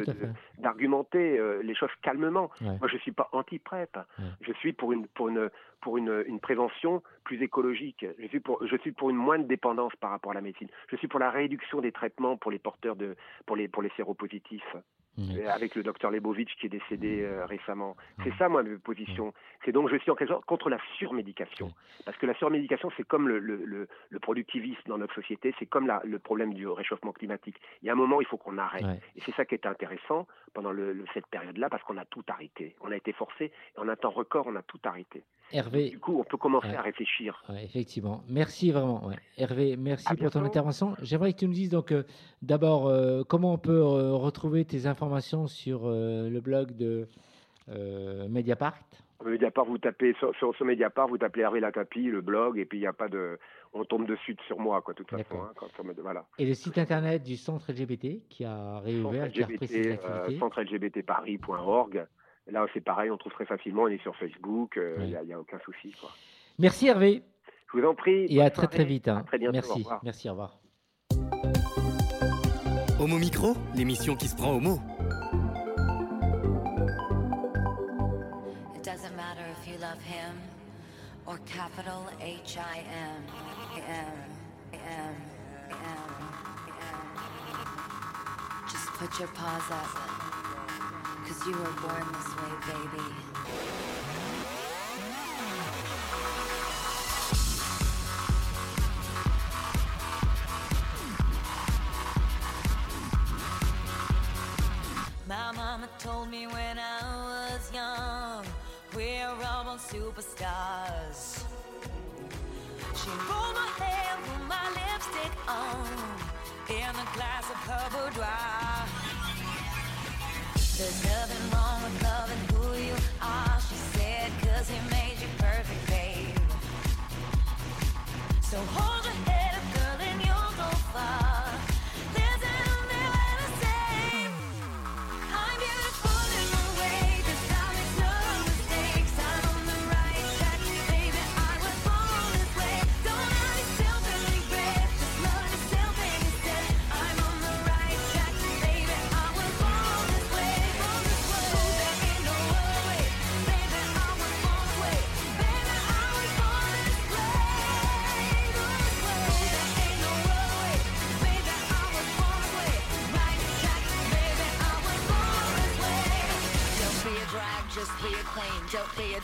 d'argumenter euh, les choses calmement. Ouais. Moi, je suis pas anti-PrEP. Ouais. Je suis pour une pour une pour une, une prévention plus écologique. Je suis pour je suis pour une moindre dépendance par rapport à la médecine. Je suis pour la réduction des traitements pour les porteurs de pour les pour les séropositifs. Mhm. Euh, Avec le docteur Lebovitch qui est décédé euh, récemment. C'est ça, moi, ma position. C'est donc, je suis en quelque sorte contre la surmédication. Parce que la surmédication, c'est comme le, le, le, le productivisme dans notre société, c'est comme la, le problème du réchauffement climatique. Il y a un moment, il faut qu'on arrête. Ouais. Et c'est ça qui est intéressant pendant cette période-là, parce qu'on a tout arrêté. On a été forcé, et en un temps record, on a tout arrêté. Hervé, Du coup, on peut commencer Ouais. à réfléchir. ouais, effectivement. Merci vraiment. ouais. Hervé, merci pour ton intervention. J'aimerais que tu nous dises donc euh, d'abord euh, comment on peut retrouver tes informations sur euh, le blog de euh, Mediapart. Mediapart, vous tapez sur, sur, sur Mediapart, vous tapez Hervé Latapi, le blog, et puis il n'y a pas de, on tombe dessus sur moi, quoi, de toute façon. Hein, quand on me- voilà. Et le site internet du centre LGBT qui a réouvert, qui a repris ses LGBT, euh, activités. centre LGBTparis.org. Là, c'est pareil, on trouve très facilement, on est sur Facebook, il Ouais. n'y a, y a aucun souci. Quoi. Merci Hervé Je vous en prie. et à très très vite. hein. À très bientôt, au Merci, revoir. merci, au revoir. Homo Micro, l'émission qui se prend au mot. or capital H I M M M M M. Just put your paws up, cause you were born this way, baby. My mama told me when I superstars. She rolled my hair, put my lipstick on, in a glass of her boudoir. There's nothing wrong with loving who you are, she said, cause he made you perfect, babe. So hold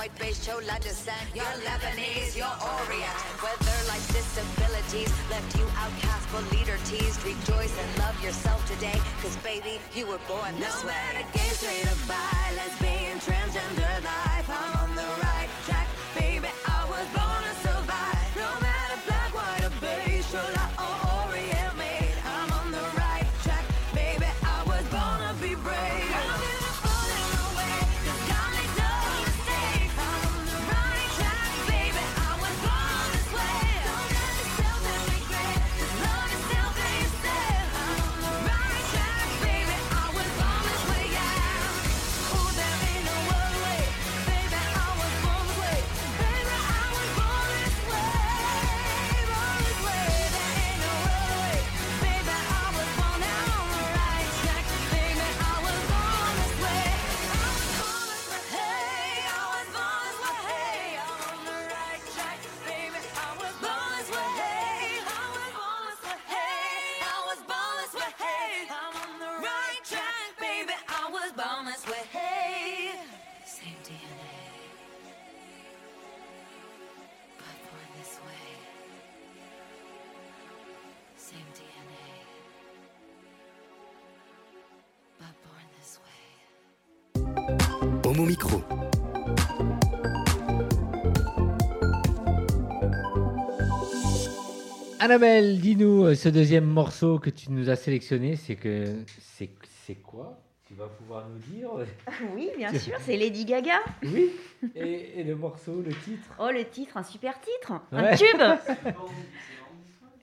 white, beige, chola descent. You're Lebanese, you're Orient. Whether life's disabilities left you outcast but leader teased, rejoice and love yourself today. Cause baby, you were born this No way. matter gay, straight or bi, lesbian, transgender life, I'm on the right Micro. Annabelle, dis-nous, euh, ce deuxième morceau que tu nous as sélectionné, c'est que c'est c'est quoi? Tu vas pouvoir nous dire? Oui, bien sûr, c'est Lady Gaga. Oui. Et, et le morceau, le titre? Oh, le titre, un super titre, Ouais. un tube.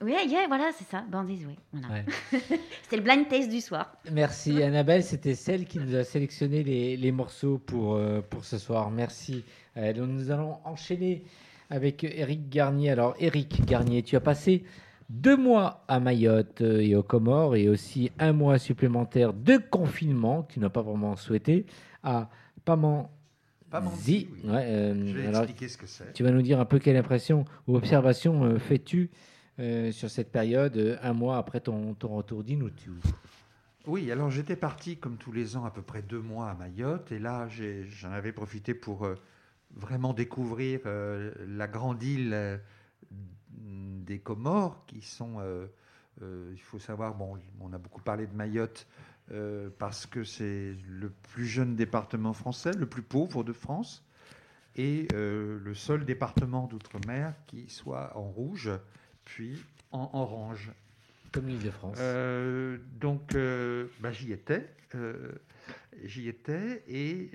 Oui, yeah, voilà, c'est ça. Voilà. Ouais. C'était le blind taste du soir. Merci Annabelle, c'était celle qui nous a sélectionné les, les morceaux pour, euh, pour ce soir. Merci. Euh, donc nous allons enchaîner avec Eric Garnier. Alors Eric Garnier, tu as passé deux mois à Mayotte euh, et aux Comores et aussi un mois supplémentaire de confinement que tu n'as pas vraiment souhaité à Paman. Pamandzi, oui. Ouais, euh, Je vais alors, expliquer ce que c'est. tu vas nous dire un peu quelle impression ou observation euh, fais-tu euh, sur cette période, euh, un mois après ton, ton retour Dis-nous tout. Oui, alors j'étais parti comme tous les ans à peu près deux mois à Mayotte et là j'en avais profité pour euh, vraiment découvrir la grande île des Comores qui sont il faut savoir, bon, on a beaucoup parlé de Mayotte parce que c'est le plus jeune département français, le plus pauvre de France, et le seul département d'outre-mer qui soit en rouge, puis en orange. Comme l'île de France. Euh, donc, euh, bah, j'y étais. euh, j'y étais et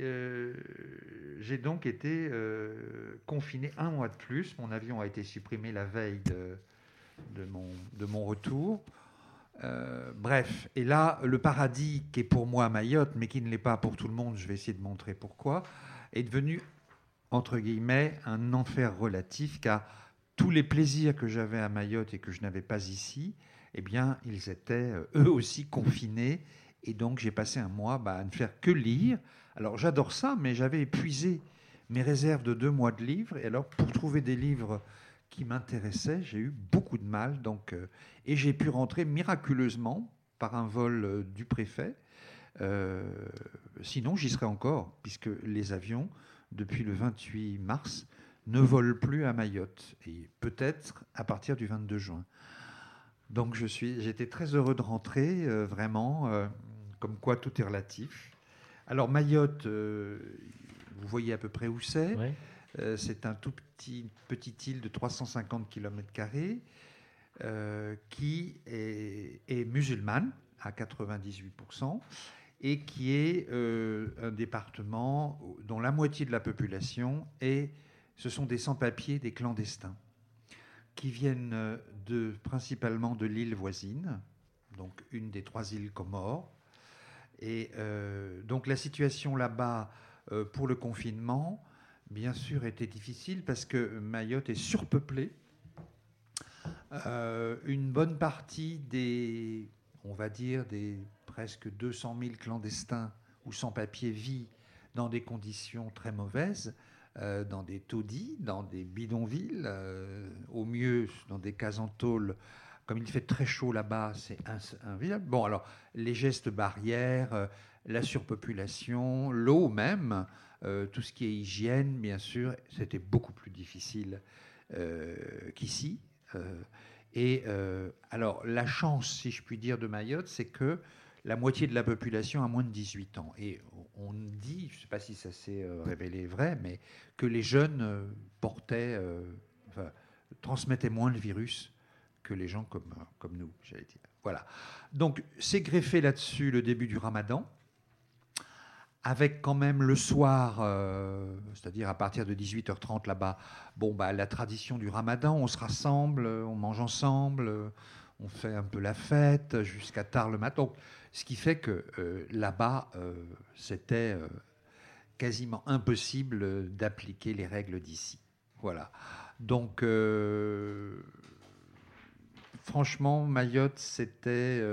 j'ai donc été confiné un mois de plus. Mon avion a été supprimé la veille de, de, mon, de mon retour. Bref, et là, le paradis qui est pour moi Mayotte, mais qui ne l'est pas pour tout le monde, je vais essayer de montrer pourquoi, est devenu, entre guillemets, un enfer relatif, car tous les plaisirs que j'avais à Mayotte et que je n'avais pas ici, eh bien, ils étaient euh, eux aussi confinés. Et donc, j'ai passé un mois bah, à ne faire que lire. Alors, j'adore ça, mais j'avais épuisé mes réserves de deux mois de livres. Et alors, pour trouver des livres qui m'intéressaient, j'ai eu beaucoup de mal. Donc, euh, et j'ai pu rentrer miraculeusement par un vol euh, du préfet. Sinon, j'y serais encore, puisque les avions, depuis le 28 mars, ne volent plus à Mayotte. Et peut-être à partir du 22 juin. Donc je suis, j'étais très heureux de rentrer, euh, vraiment, euh, comme quoi tout est relatif. Alors Mayotte, euh, vous voyez à peu près où c'est. Ouais. C'est un tout petit petite île de 350 km qui est, est musulmane à 98% et qui est un département dont la moitié de la population est, ce sont des sans-papiers, des clandestins qui viennent euh, principalement de l'île voisine, donc une des trois îles Comores. Et euh, donc la situation là-bas euh, pour le confinement, bien sûr, était difficile parce que Mayotte est surpeuplée. Une bonne partie des, on va dire, des presque 200 000 clandestins ou sans-papiers vit dans des conditions très mauvaises euh, dans des taudis, dans des bidonvilles, euh, au mieux dans des cases en tôle. Comme il fait très chaud là-bas, c'est invivable. Bon, alors, les gestes barrières, euh, la surpopulation, l'eau même, tout ce qui est hygiène, bien sûr, c'était beaucoup plus difficile qu'ici. Et alors, la chance, si je puis dire, de Mayotte, c'est que la moitié de la population a moins de 18 ans. Et on dit, je ne sais pas si ça s'est euh, révélé vrai, mais que les jeunes euh, portaient, euh, transmettaient moins le virus que les gens comme, nous, j'allais dire. Voilà. Donc, c'est greffé là-dessus le début du ramadan, avec quand même le soir, c'est-à-dire à partir de 18h30 là-bas, bon, bah, la tradition du ramadan, on se rassemble, on mange ensemble, on fait un peu la fête jusqu'à tard le matin. Ce qui fait que euh, là-bas, euh, c'était euh, quasiment impossible d'appliquer les règles d'ici. Voilà. Donc, franchement, Mayotte, c'était,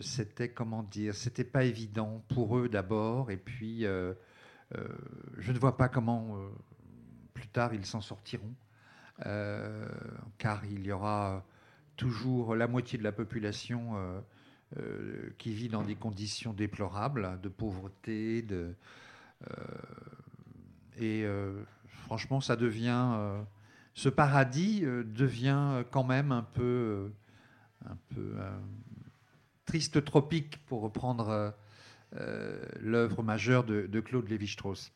c'était comment dire, c'était pas évident pour eux d'abord, et puis je ne vois pas comment plus tard ils s'en sortiront, car il y aura toujours la moitié de la population euh, qui vit dans des conditions déplorables de pauvreté, de euh, et euh, franchement, ça devient ce paradis devient quand même un peu un peu triste tropique pour reprendre l'œuvre majeure de, de Claude Lévi-Strauss.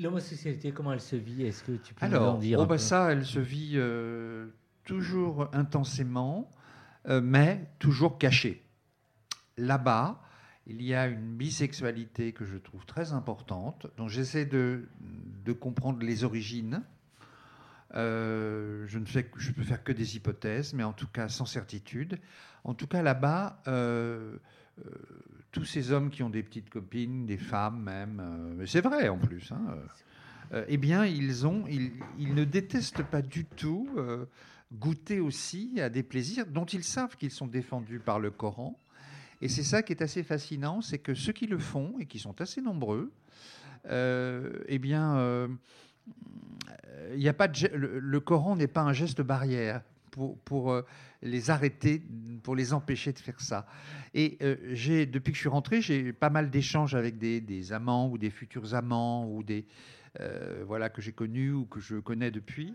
L'homosexualité, comment elle se vit? Est-ce que tu peux nous Alors, en dire oh un bah peu? ça, elle se vit euh, toujours intensément, mais toujours cachée. Là-bas, il y a une bisexualité que je trouve très importante, dont j'essaie de, comprendre les origines. Euh, je ne fais, je peux faire que des hypothèses, mais en tout cas sans certitude. En tout cas, là-bas, euh, euh, tous ces hommes qui ont des petites copines, des femmes même, euh, c'est vrai en plus, hein, euh, euh, eh bien, ils, ont, ils, ne détestent pas du tout euh, goûter aussi à des plaisirs dont ils savent qu'ils sont défendus par le Coran. Et c'est ça qui est assez fascinant, c'est que ceux qui le font, et qui sont assez nombreux, euh, eh bien, euh, il y a pas le, Coran n'est pas un geste barrière pour, pour euh, les arrêter, pour les empêcher de faire ça. Et euh, j'ai, depuis que je suis rentré, j'ai pas mal d'échanges avec des, des amants ou des futurs amants ou des euh, voilà que j'ai connus ou que je connais depuis.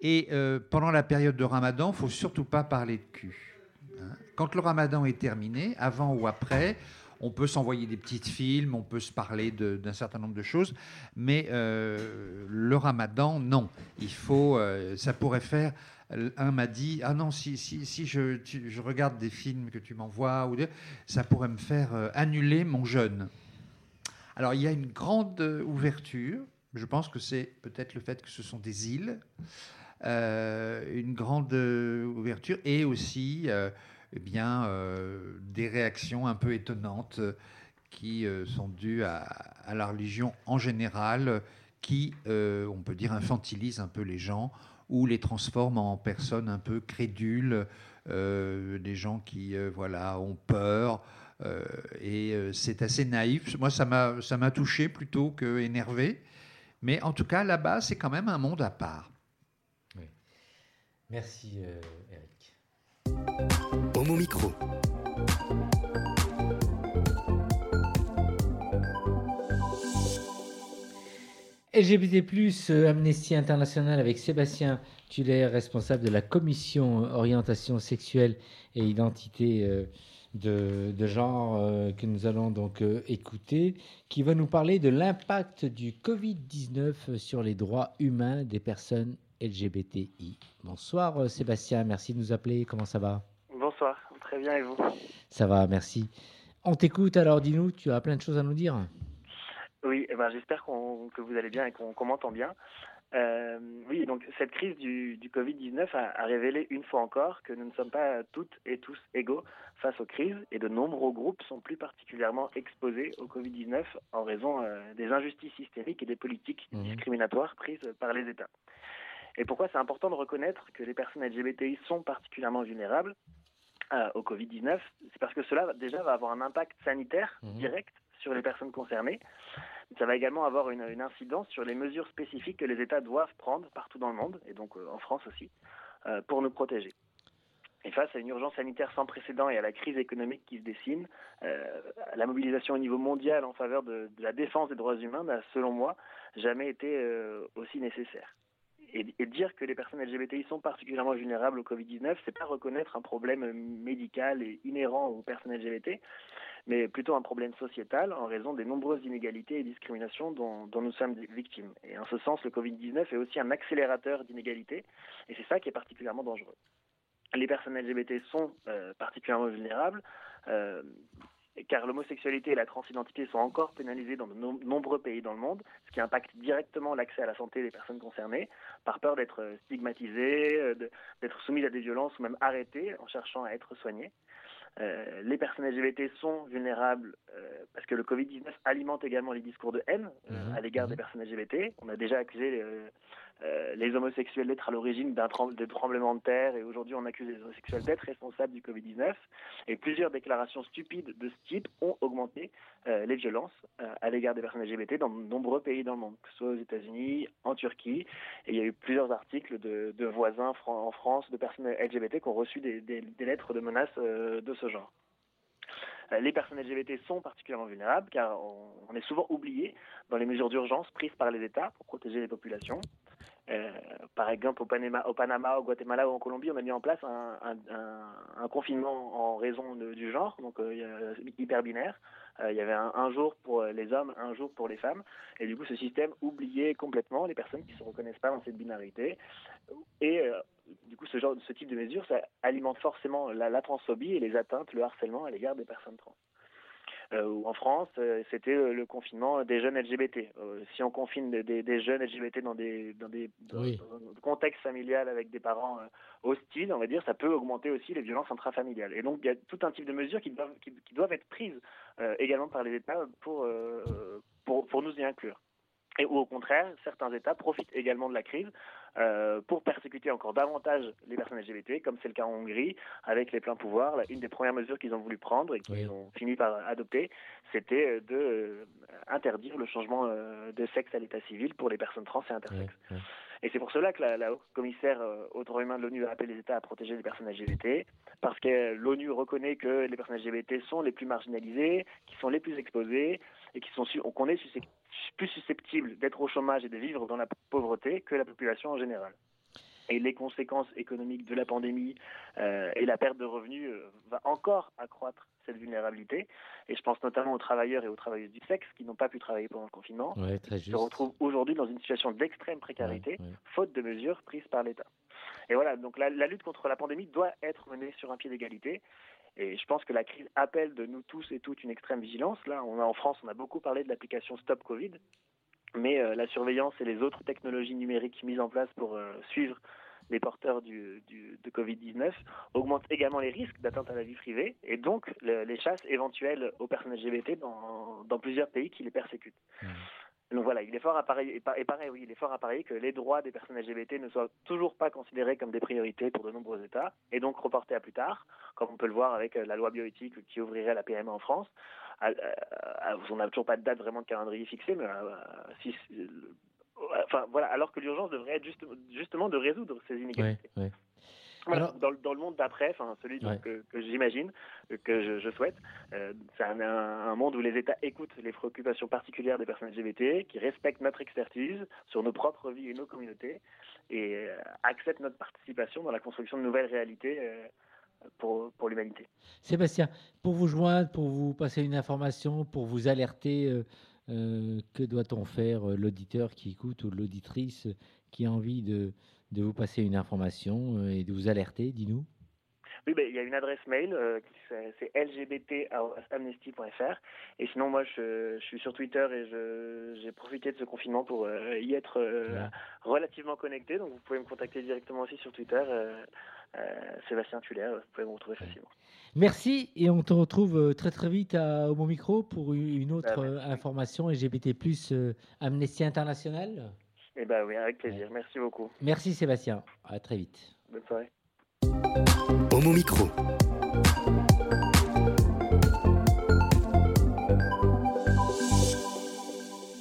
Et euh, pendant la période de Ramadan, faut surtout pas parler de cul. hein. Quand le Ramadan est terminé, avant ou après, on peut s'envoyer des petites films, on peut se parler d'un certain nombre de choses, mais euh, le Ramadan, non. Il faut, euh, ça pourrait faire. Un m'a dit ah non si si je, regarde des films que tu m'envoies ça pourrait me faire annuler mon jeûne. Alors il y a une grande ouverture. Je pense que c'est peut-être le fait que ce sont des îles, une grande euh, ouverture et aussi euh, eh bien euh, des réactions un peu étonnantes euh, qui euh, sont dues à, la religion en général, euh, qui euh, on peut dire infantilise un peu les gens ou les transforme en personnes un peu crédules, euh, des gens qui euh, voilà ont peur. euh, et euh, c'est assez naïf. Moi, ça m'a touché plutôt que énervé. Mais en tout cas, là-bas, c'est quand même un monde à part. Merci, euh, Eric. Homo Micro. LGBT+, euh, Amnesty International avec Sébastien Tuller, responsable de la commission orientation sexuelle et identité euh, de, de genre euh, que nous allons donc écouter, qui va nous parler de l'impact du Covid-19 sur les droits humains des personnes LGBTI. Bonsoir euh, Sébastien, merci de nous appeler, comment ça va? Bonsoir, très bien et vous? Ça va, merci. On t'écoute alors, dis-nous, tu as plein de choses à nous dire Oui, eh ben, j'espère qu'on- que vous allez bien et qu'on m'entend bien. Euh, oui, donc cette crise du, du Covid-19 a, a révélé une fois encore que nous ne sommes pas toutes et tous égaux face aux crises et de nombreux groupes sont plus particulièrement exposés au Covid-19 en raison euh, des injustices systémiques et des politiques Mhm. discriminatoires prises par les États. Et pourquoi c'est important de reconnaître que les personnes LGBTI sont particulièrement vulnérables euh, au Covid-19 C'est parce que cela déjà va avoir un impact sanitaire Mhm. direct sur les personnes concernées. Ça va également avoir une, une incidence sur les mesures spécifiques que les États doivent prendre partout dans le monde, et donc euh, en France aussi, euh, pour nous protéger. Et face à une urgence sanitaire sans précédent et à la crise économique qui se dessine, euh, la mobilisation au niveau mondial en faveur de, de la défense des droits humains n'a, selon moi, jamais été aussi nécessaire. Et, dire que les personnes LGBTI sont particulièrement vulnérables au Covid-19, c'est pas reconnaître un problème médical et inhérent aux personnes LGBT, mais plutôt un problème sociétal en raison des nombreuses inégalités et discriminations dont, dont nous sommes victimes. Et en ce sens, le Covid-19 est aussi un accélérateur d'inégalités, et c'est ça qui est particulièrement dangereux. Les personnes LGBT sont euh, particulièrement vulnérables, euh, car l'homosexualité et la transidentité sont encore pénalisées dans de nom- nombreux pays dans le monde, ce qui impacte directement l'accès à la santé des personnes concernées, par peur d'être euh, stigmatisées, euh, d'être soumises à des violences ou même arrêtées en cherchant à être soignées. Euh, les personnes LGBT sont vulnérables euh, parce que le Covid-19 alimente également les discours de haine euh, Mhm, à l'égard des personnes LGBT. On a déjà accusé euh, les homosexuels d'être à l'origine d'un trem- de terre et aujourd'hui on accuse les homosexuels d'être responsables du Covid-19. Et plusieurs déclarations stupides de ce type ont augmenté euh, les violences euh, à l'égard des personnes LGBT dans de nombreux pays dans le monde, que ce soit aux États-Unis, en Turquie. Et il y a eu plusieurs articles de, voisins en France, de personnes LGBT qui ont reçu des, lettres de menaces de ce genre. Les personnes LGBT sont particulièrement vulnérables car on est souvent oublié dans les mesures d'urgence prises par les États pour protéger les populations. Euh, par exemple, au Panama, au Guatemala ou en Colombie, on a mis en place un, confinement en raison du genre, donc euh, hyper binaire. Euh, il y avait un, jour pour les hommes, un jour pour les femmes, et du coup, ce système oubliait complètement les personnes qui se reconnaissent pas dans cette binarité. Et du coup, ce genre, ce type de mesure, ça alimente forcément la, la transphobie et les atteintes, le harcèlement à l'égard des personnes trans. Euh, ou en France, euh, c'était le confinement des jeunes LGBT. Euh, si on confine des, jeunes LGBT dans des, dans des dans- Oui. dans un contexte familial avec des parents hostiles, on va dire, ça peut augmenter aussi les violences intrafamiliales. Et donc, il y a tout un type de mesures qui doivent, qui, qui doivent être prises également par les États pour, pour, pour nous y inclure. Et ou au contraire, certains États profitent également de la crise euh, pour persécuter encore davantage les personnes LGBT, comme c'est le cas en Hongrie, avec les pleins pouvoirs. Là, une des premières mesures qu'ils ont voulu prendre et qu'ils Oui. ont fini par adopter, c'était euh, de euh, interdire le changement euh, de sexe à l'état civil pour les personnes trans et intersexes. Et c'est pour cela que la, la haute commissaire aux droits humains de l'ONU a appelé les États à protéger les personnes LGBT, parce que l'ONU reconnaît que les personnes LGBT sont les plus marginalisées, qui sont les plus exposées, et qui sont qu'on est suscept- plus susceptibles d'être au chômage et de vivre dans la pauvreté que la population en général. et les conséquences économiques de la pandémie euh, et la perte de revenus euh, va encore accroître cette vulnérabilité. Et je pense notamment aux travailleurs et aux travailleuses du sexe qui n'ont pas pu travailler pendant le confinement, Ouais, très juste. se retrouvent aujourd'hui dans une situation d'extrême précarité, Ouais, ouais. faute de mesures prises par l'État. Et voilà, donc la, la lutte contre la pandémie doit être menée sur un pied d'égalité. Et je pense que la crise appelle de nous tous et toutes une extrême vigilance. Là, on a en France, on a beaucoup parlé de l'application Stop Covid, mais euh, la surveillance et les autres technologies numériques mises en place pour euh, suivre les porteurs du, de Covid-19 augmentent également les risques d'atteinte à la vie privée et donc le- les chasses éventuelles aux personnes LGBT dans, dans plusieurs pays qui les persécutent. Donc voilà, il est fort à parier, et pa- et pareil, oui, il est fort que les droits des personnes LGBT ne soient toujours pas considérés comme des priorités pour de nombreux États, et donc reportés à plus tard, comme on peut le voir avec euh, la loi bioéthique qui ouvrirait la PMA en France. À- à- on n'a toujours pas de date vraiment de calendrier fixé, mais euh, euh, voilà, alors que l'urgence devrait être juste- justement de résoudre ces inégalités. Ouais. Voilà, dans, le- dans le monde d'après, enfin celui donc, Ouais. que, que j'imagine, que je, je souhaite, euh, c'est un, monde où les États écoutent les préoccupations particulières des personnes LGBT, qui respectent notre expertise sur nos propres vies et nos communautés, et euh, acceptent notre participation dans la construction de nouvelles réalités euh, pour, pour l'humanité. Sébastien, pour vous joindre, pour vous passer une information, pour vous alerter, que doit-on faire l'auditeur qui écoute ou l'auditrice qui a envie de, de vous passer une information euh, et de vous alerter Dis-nous. Oui, ben, il y a une adresse mail, euh, c'est lgbt.amnesty.fr. Et sinon, moi, je, je suis sur Twitter et j'ai profité de ce confinement pour euh, y être euh, relativement connecté. Donc, vous pouvez me contacter directement aussi sur Twitter. Sébastien Tuller, vous pouvez me retrouver facilement. Merci et on te retrouve très très vite à Homo Micro pour une une autre Ah, information LGBT+, Amnesty International. Eh ben oui, avec plaisir. Merci beaucoup. Merci Sébastien, à très vite. Bonne soirée. Homo Micro.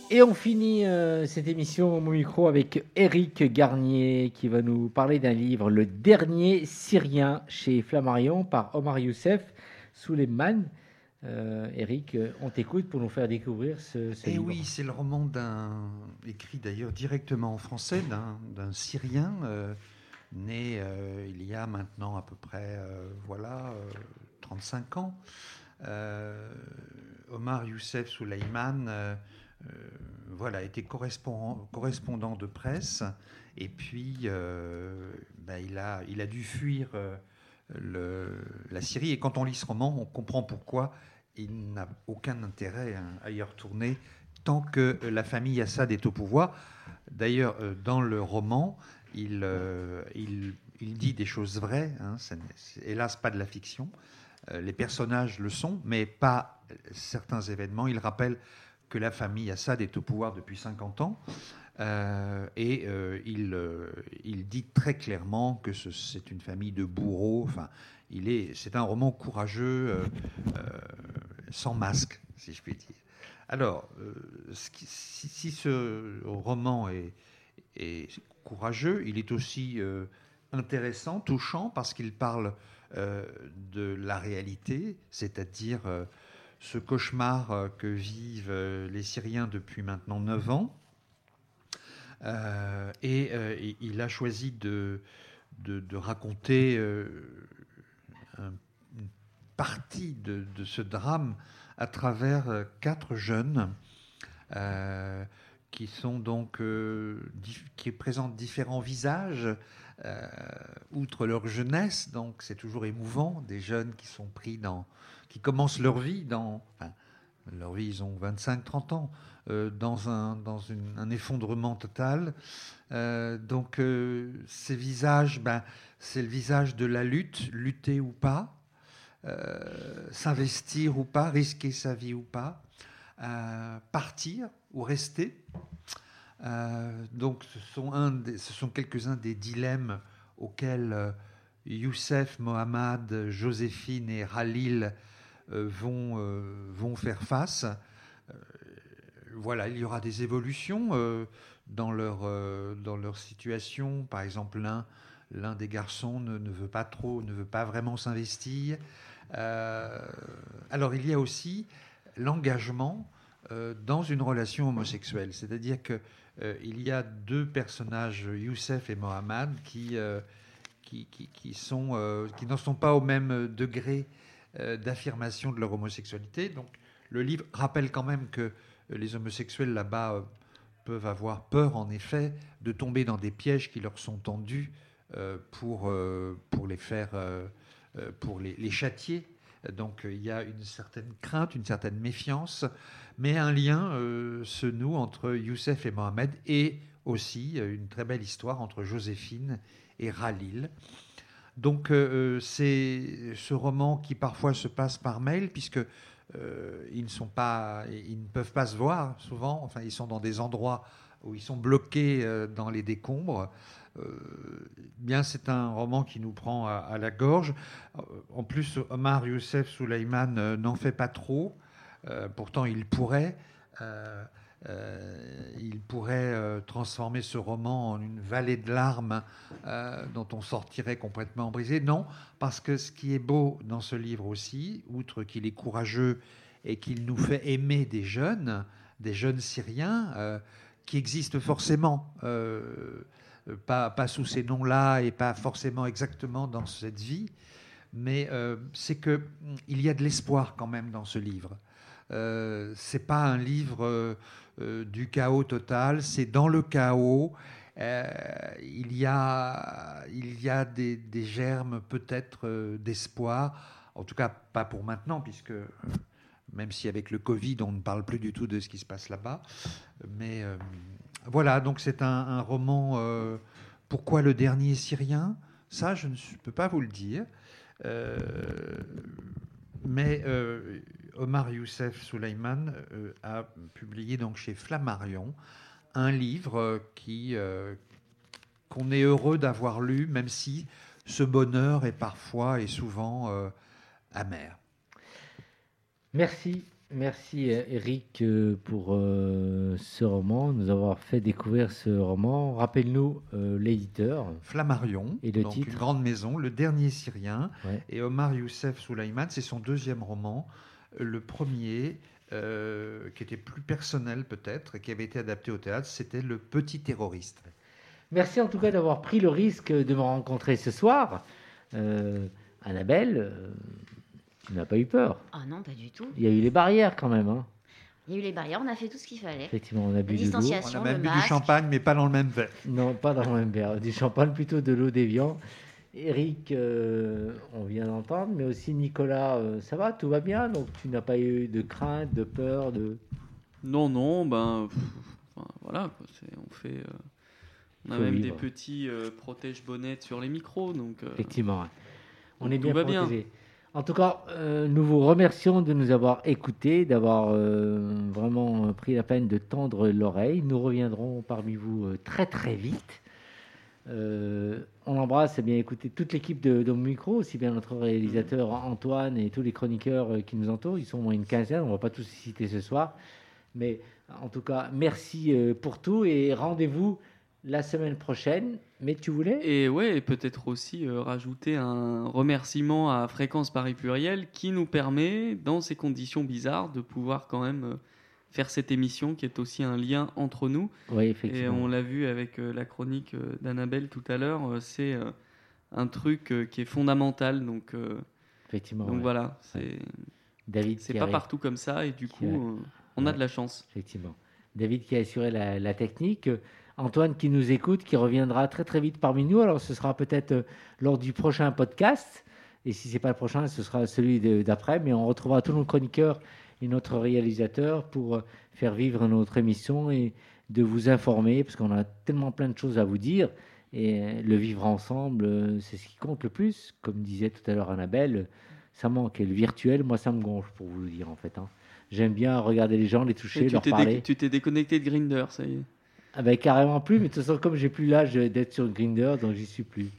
Et on finit euh, cette émission au micro avec Eric Garnier qui va nous parler d'un livre, Le dernier Syrien chez Flammarion par Omar Youssef Suleiman. Euh, Eric, euh, on t'écoute pour nous faire découvrir ce, ce Et. Eh oui, c'est le roman d'un écrit d'ailleurs directement en français d'un d'un Syrien euh, né euh, il y a maintenant à peu près voilà euh, 35 ans. Omar Youssef Souleyman voilà était correspondant correspondant de presse et puis ben, il a il a dû fuir la Syrie et quand on lit ce roman on comprend pourquoi il n'a aucun intérêt à y retourner tant que la famille Assad est au pouvoir. D'ailleurs, euh, dans le roman, il, euh, il, il dit des choses vraies, hein, hélas pas de la fiction. Euh, les personnages le sont, mais pas certains événements. Il rappelle que la famille Assad est au pouvoir depuis 50 ans. Euh, et euh, il, euh, il dit très clairement que ce- c'est une famille de bourreaux. Enfin, il est, c'est un roman courageux, sans masque, si je puis dire. Alors, si, ce roman est, est courageux, il est aussi intéressant, touchant, parce qu'il parle de la réalité, c'est-à-dire ce cauchemar que vivent les Syriens depuis maintenant 9 ans. Euh, et euh, il- il a choisi de, de, raconter euh, un- une partie de, de ce drame à travers quatre jeunes qui sont donc qui présentent différents visages. Outre leur jeunesse donc c'est toujours émouvant des jeunes qui sont pris dans qui commencent leur vie dans enfin, leur vie ils ont 25 30 ans dans un dans un effondrement total Euh, donc euh, ces visages ben, c'est le visage de la lutte lutter ou pas euh, s'investir ou pas, risquer sa vie ou pas, euh, partir ou rester. Euh, donc ce sont, un ce sont quelques-uns des dilemmes auxquels euh, Youssef, Mohamed, Joséphine et Khalil euh, vont, euh, vont faire face. Voilà, il y aura des évolutions euh, dans, leur, euh, dans leur situation. Par exemple, l'un l'un des garçons ne, ne veut pas trop, ne veut pas vraiment s'investir. Euh, alors il y a aussi l'engagement dans une relation homosexuelle. C'est-à-dire euh, il y a deux personnages, Youssef et Mohamed, qui, qui, qui, qui sont, qui n'en sont pas au même degré d'affirmation de leur homosexualité. Donc le livre rappelle quand même que les homosexuels là-bas euh, peuvent avoir peur, en effet, de tomber dans des pièges qui leur sont tendus euh, pour, euh, pour les faire, euh, euh, pour les, châtier. Donc euh, il y a une certaine crainte, une certaine méfiance, mais un lien euh, se noue entre Youssef et Mohamed et aussi euh, une très belle histoire entre Joséphine et Ralil. Donc euh, c'est ce roman qui parfois se passe par mail puisque euh, ils ne sont pas, ils ne peuvent pas se voir souvent. Enfin, ils sont dans des endroits où ils sont bloqués euh, dans les décombres. Euh, bien, c'est un roman qui nous prend à, la gorge. Euh, En plus, Omar Youssef Souleyman euh, n'en fait pas trop. Euh, pourtant, il pourrait. euh, euh, il pourrait euh, transformer ce roman en une vallée de larmes euh, dont on sortirait complètement brisé. Non, parce que ce qui est beau dans ce livre aussi, outre qu'il est courageux et qu'il nous fait aimer des jeunes, des jeunes Syriens, qui existent forcément, pas, pas sous ces noms-là et pas forcément exactement dans cette vie, mais c'est que mm, il y a de l'espoir quand même dans ce livre. Euh, c'est pas un livre euh, euh, du chaos total, c'est dans le chaos. Il y a, il y a des, germes peut-être d'espoir, en tout cas pas pour maintenant, puisque même si avec le Covid on ne parle plus du tout de ce qui se passe là-bas. Mais voilà, donc c'est un, roman. pourquoi le dernier Syrien? Ça, je ne peux pas vous le dire. Mais Omar Youssef Souleyman euh, a publié donc chez Flammarion un livre euh, qui euh, qu'on est heureux d'avoir lu, même si ce bonheur est parfois et souvent amer. Merci, merci Eric pour ce roman, nous avoir fait découvrir ce roman. Rappelle-nous l'éditeur. Flammarion, Et le donc titre une grande maison, Le Dernier Syrien, Ouais. et Omar Youssef Souleyman, c'est son deuxième roman. Le premier, euh, qui était plus personnel peut-être, et qui avait été adapté au théâtre, c'était Le Petit Terroriste. Merci en tout cas d'avoir pris le risque de me rencontrer ce soir. Euh, Annabelle, euh, tu n'as pas eu peur. Ah non, pas du tout. Il y a eu les barrières quand même. hein. Il y a eu les barrières, on a fait tout ce qu'il fallait. Effectivement, on a bu de l'eau. distanciation. On a même bu du champagne, mais pas dans le même verre. Non, pas dans le même verre. Du champagne, plutôt de l'eau d'évian. Eric, euh, on vient d'entendre, mais aussi Nicolas, euh, ça va, tout va bien? Donc tu n'as pas eu de crainte, de peur, de... Non, non, ben pff, voilà, quoi, on fait. euh, on a même vivre. des petits euh, protège bonnettes sur les micros, donc. Effectivement, on est bien protégés. En tout cas, nous vous remercions de nous avoir écoutés, d'avoir vraiment pris la peine de tendre l'oreille. Nous reviendrons parmi vous très très vite. Euh, on embrasse eh bien écoutez toute l'équipe de, de Micro, aussi bien notre réalisateur Antoine et tous les chroniqueurs euh, qui nous entourent. Ils sont au moins une quinzaine, on ne va pas tous les citer ce soir. Mais en tout cas, merci euh, pour tout et rendez-vous la semaine prochaine. Mais tu voulais? Et ouais, et peut-être aussi euh, rajouter un remerciement à Fréquence Paris Pluriel qui nous permet, dans ces conditions bizarres, de pouvoir quand même euh, faire cette émission qui est aussi un lien entre nous. Oui, Et effectivement. on l'a vu avec euh, la chronique euh, d'Annabelle tout à l'heure, euh, c'est un truc qui est fondamental. Donc, Effectivement. donc ouais. voilà, c'est David c'est pas arrive. partout comme ça et du coup, euh, on a Ouais. de la chance. Effectivement. David qui a assuré la, la technique. Antoine qui nous écoute, qui reviendra très très vite parmi nous. Alors ce sera peut-être lors du prochain podcast. Et si c'est pas le prochain, ce sera celui d'après. Mais on retrouvera tous nos chroniqueurs et notre réalisateur pour euh, faire vivre notre émission et de vous informer, parce qu'on a tellement plein de choses à vous dire. Et euh, le vivre ensemble, euh, c'est ce qui compte le plus. Comme disait tout à l'heure Annabelle, ça manque. Et le virtuel, moi, ça me gonfle pour vous le dire en fait. hein. J'aime bien regarder les gens, les toucher, tu leur parler. tu t'es déconnecté de Grinder, ça y est. Ah ben, carrément plus, mais de toute façon, comme j'ai plus l'âge d'être sur Grinder, donc j'y suis plus.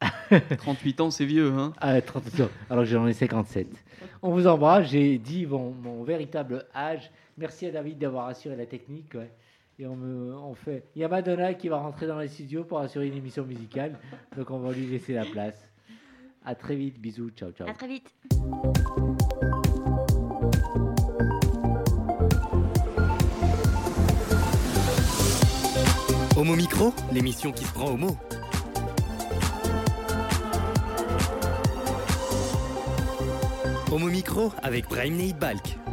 38 ans, c'est vieux. Hein ah, 38 ans, alors j'en ai 57. On vous embrasse. J'ai dit mon, véritable âge. Merci à David d'avoir assuré la technique. Et on, me, on fait. Il y a Madonna qui va rentrer dans les studios pour assurer une émission musicale. Donc on va lui laisser la place. À très vite. Bisous. Ciao, ciao. À très vite. Homo Micro, l'émission qui se prend au mot. Homo Micro avec Brahim Balk.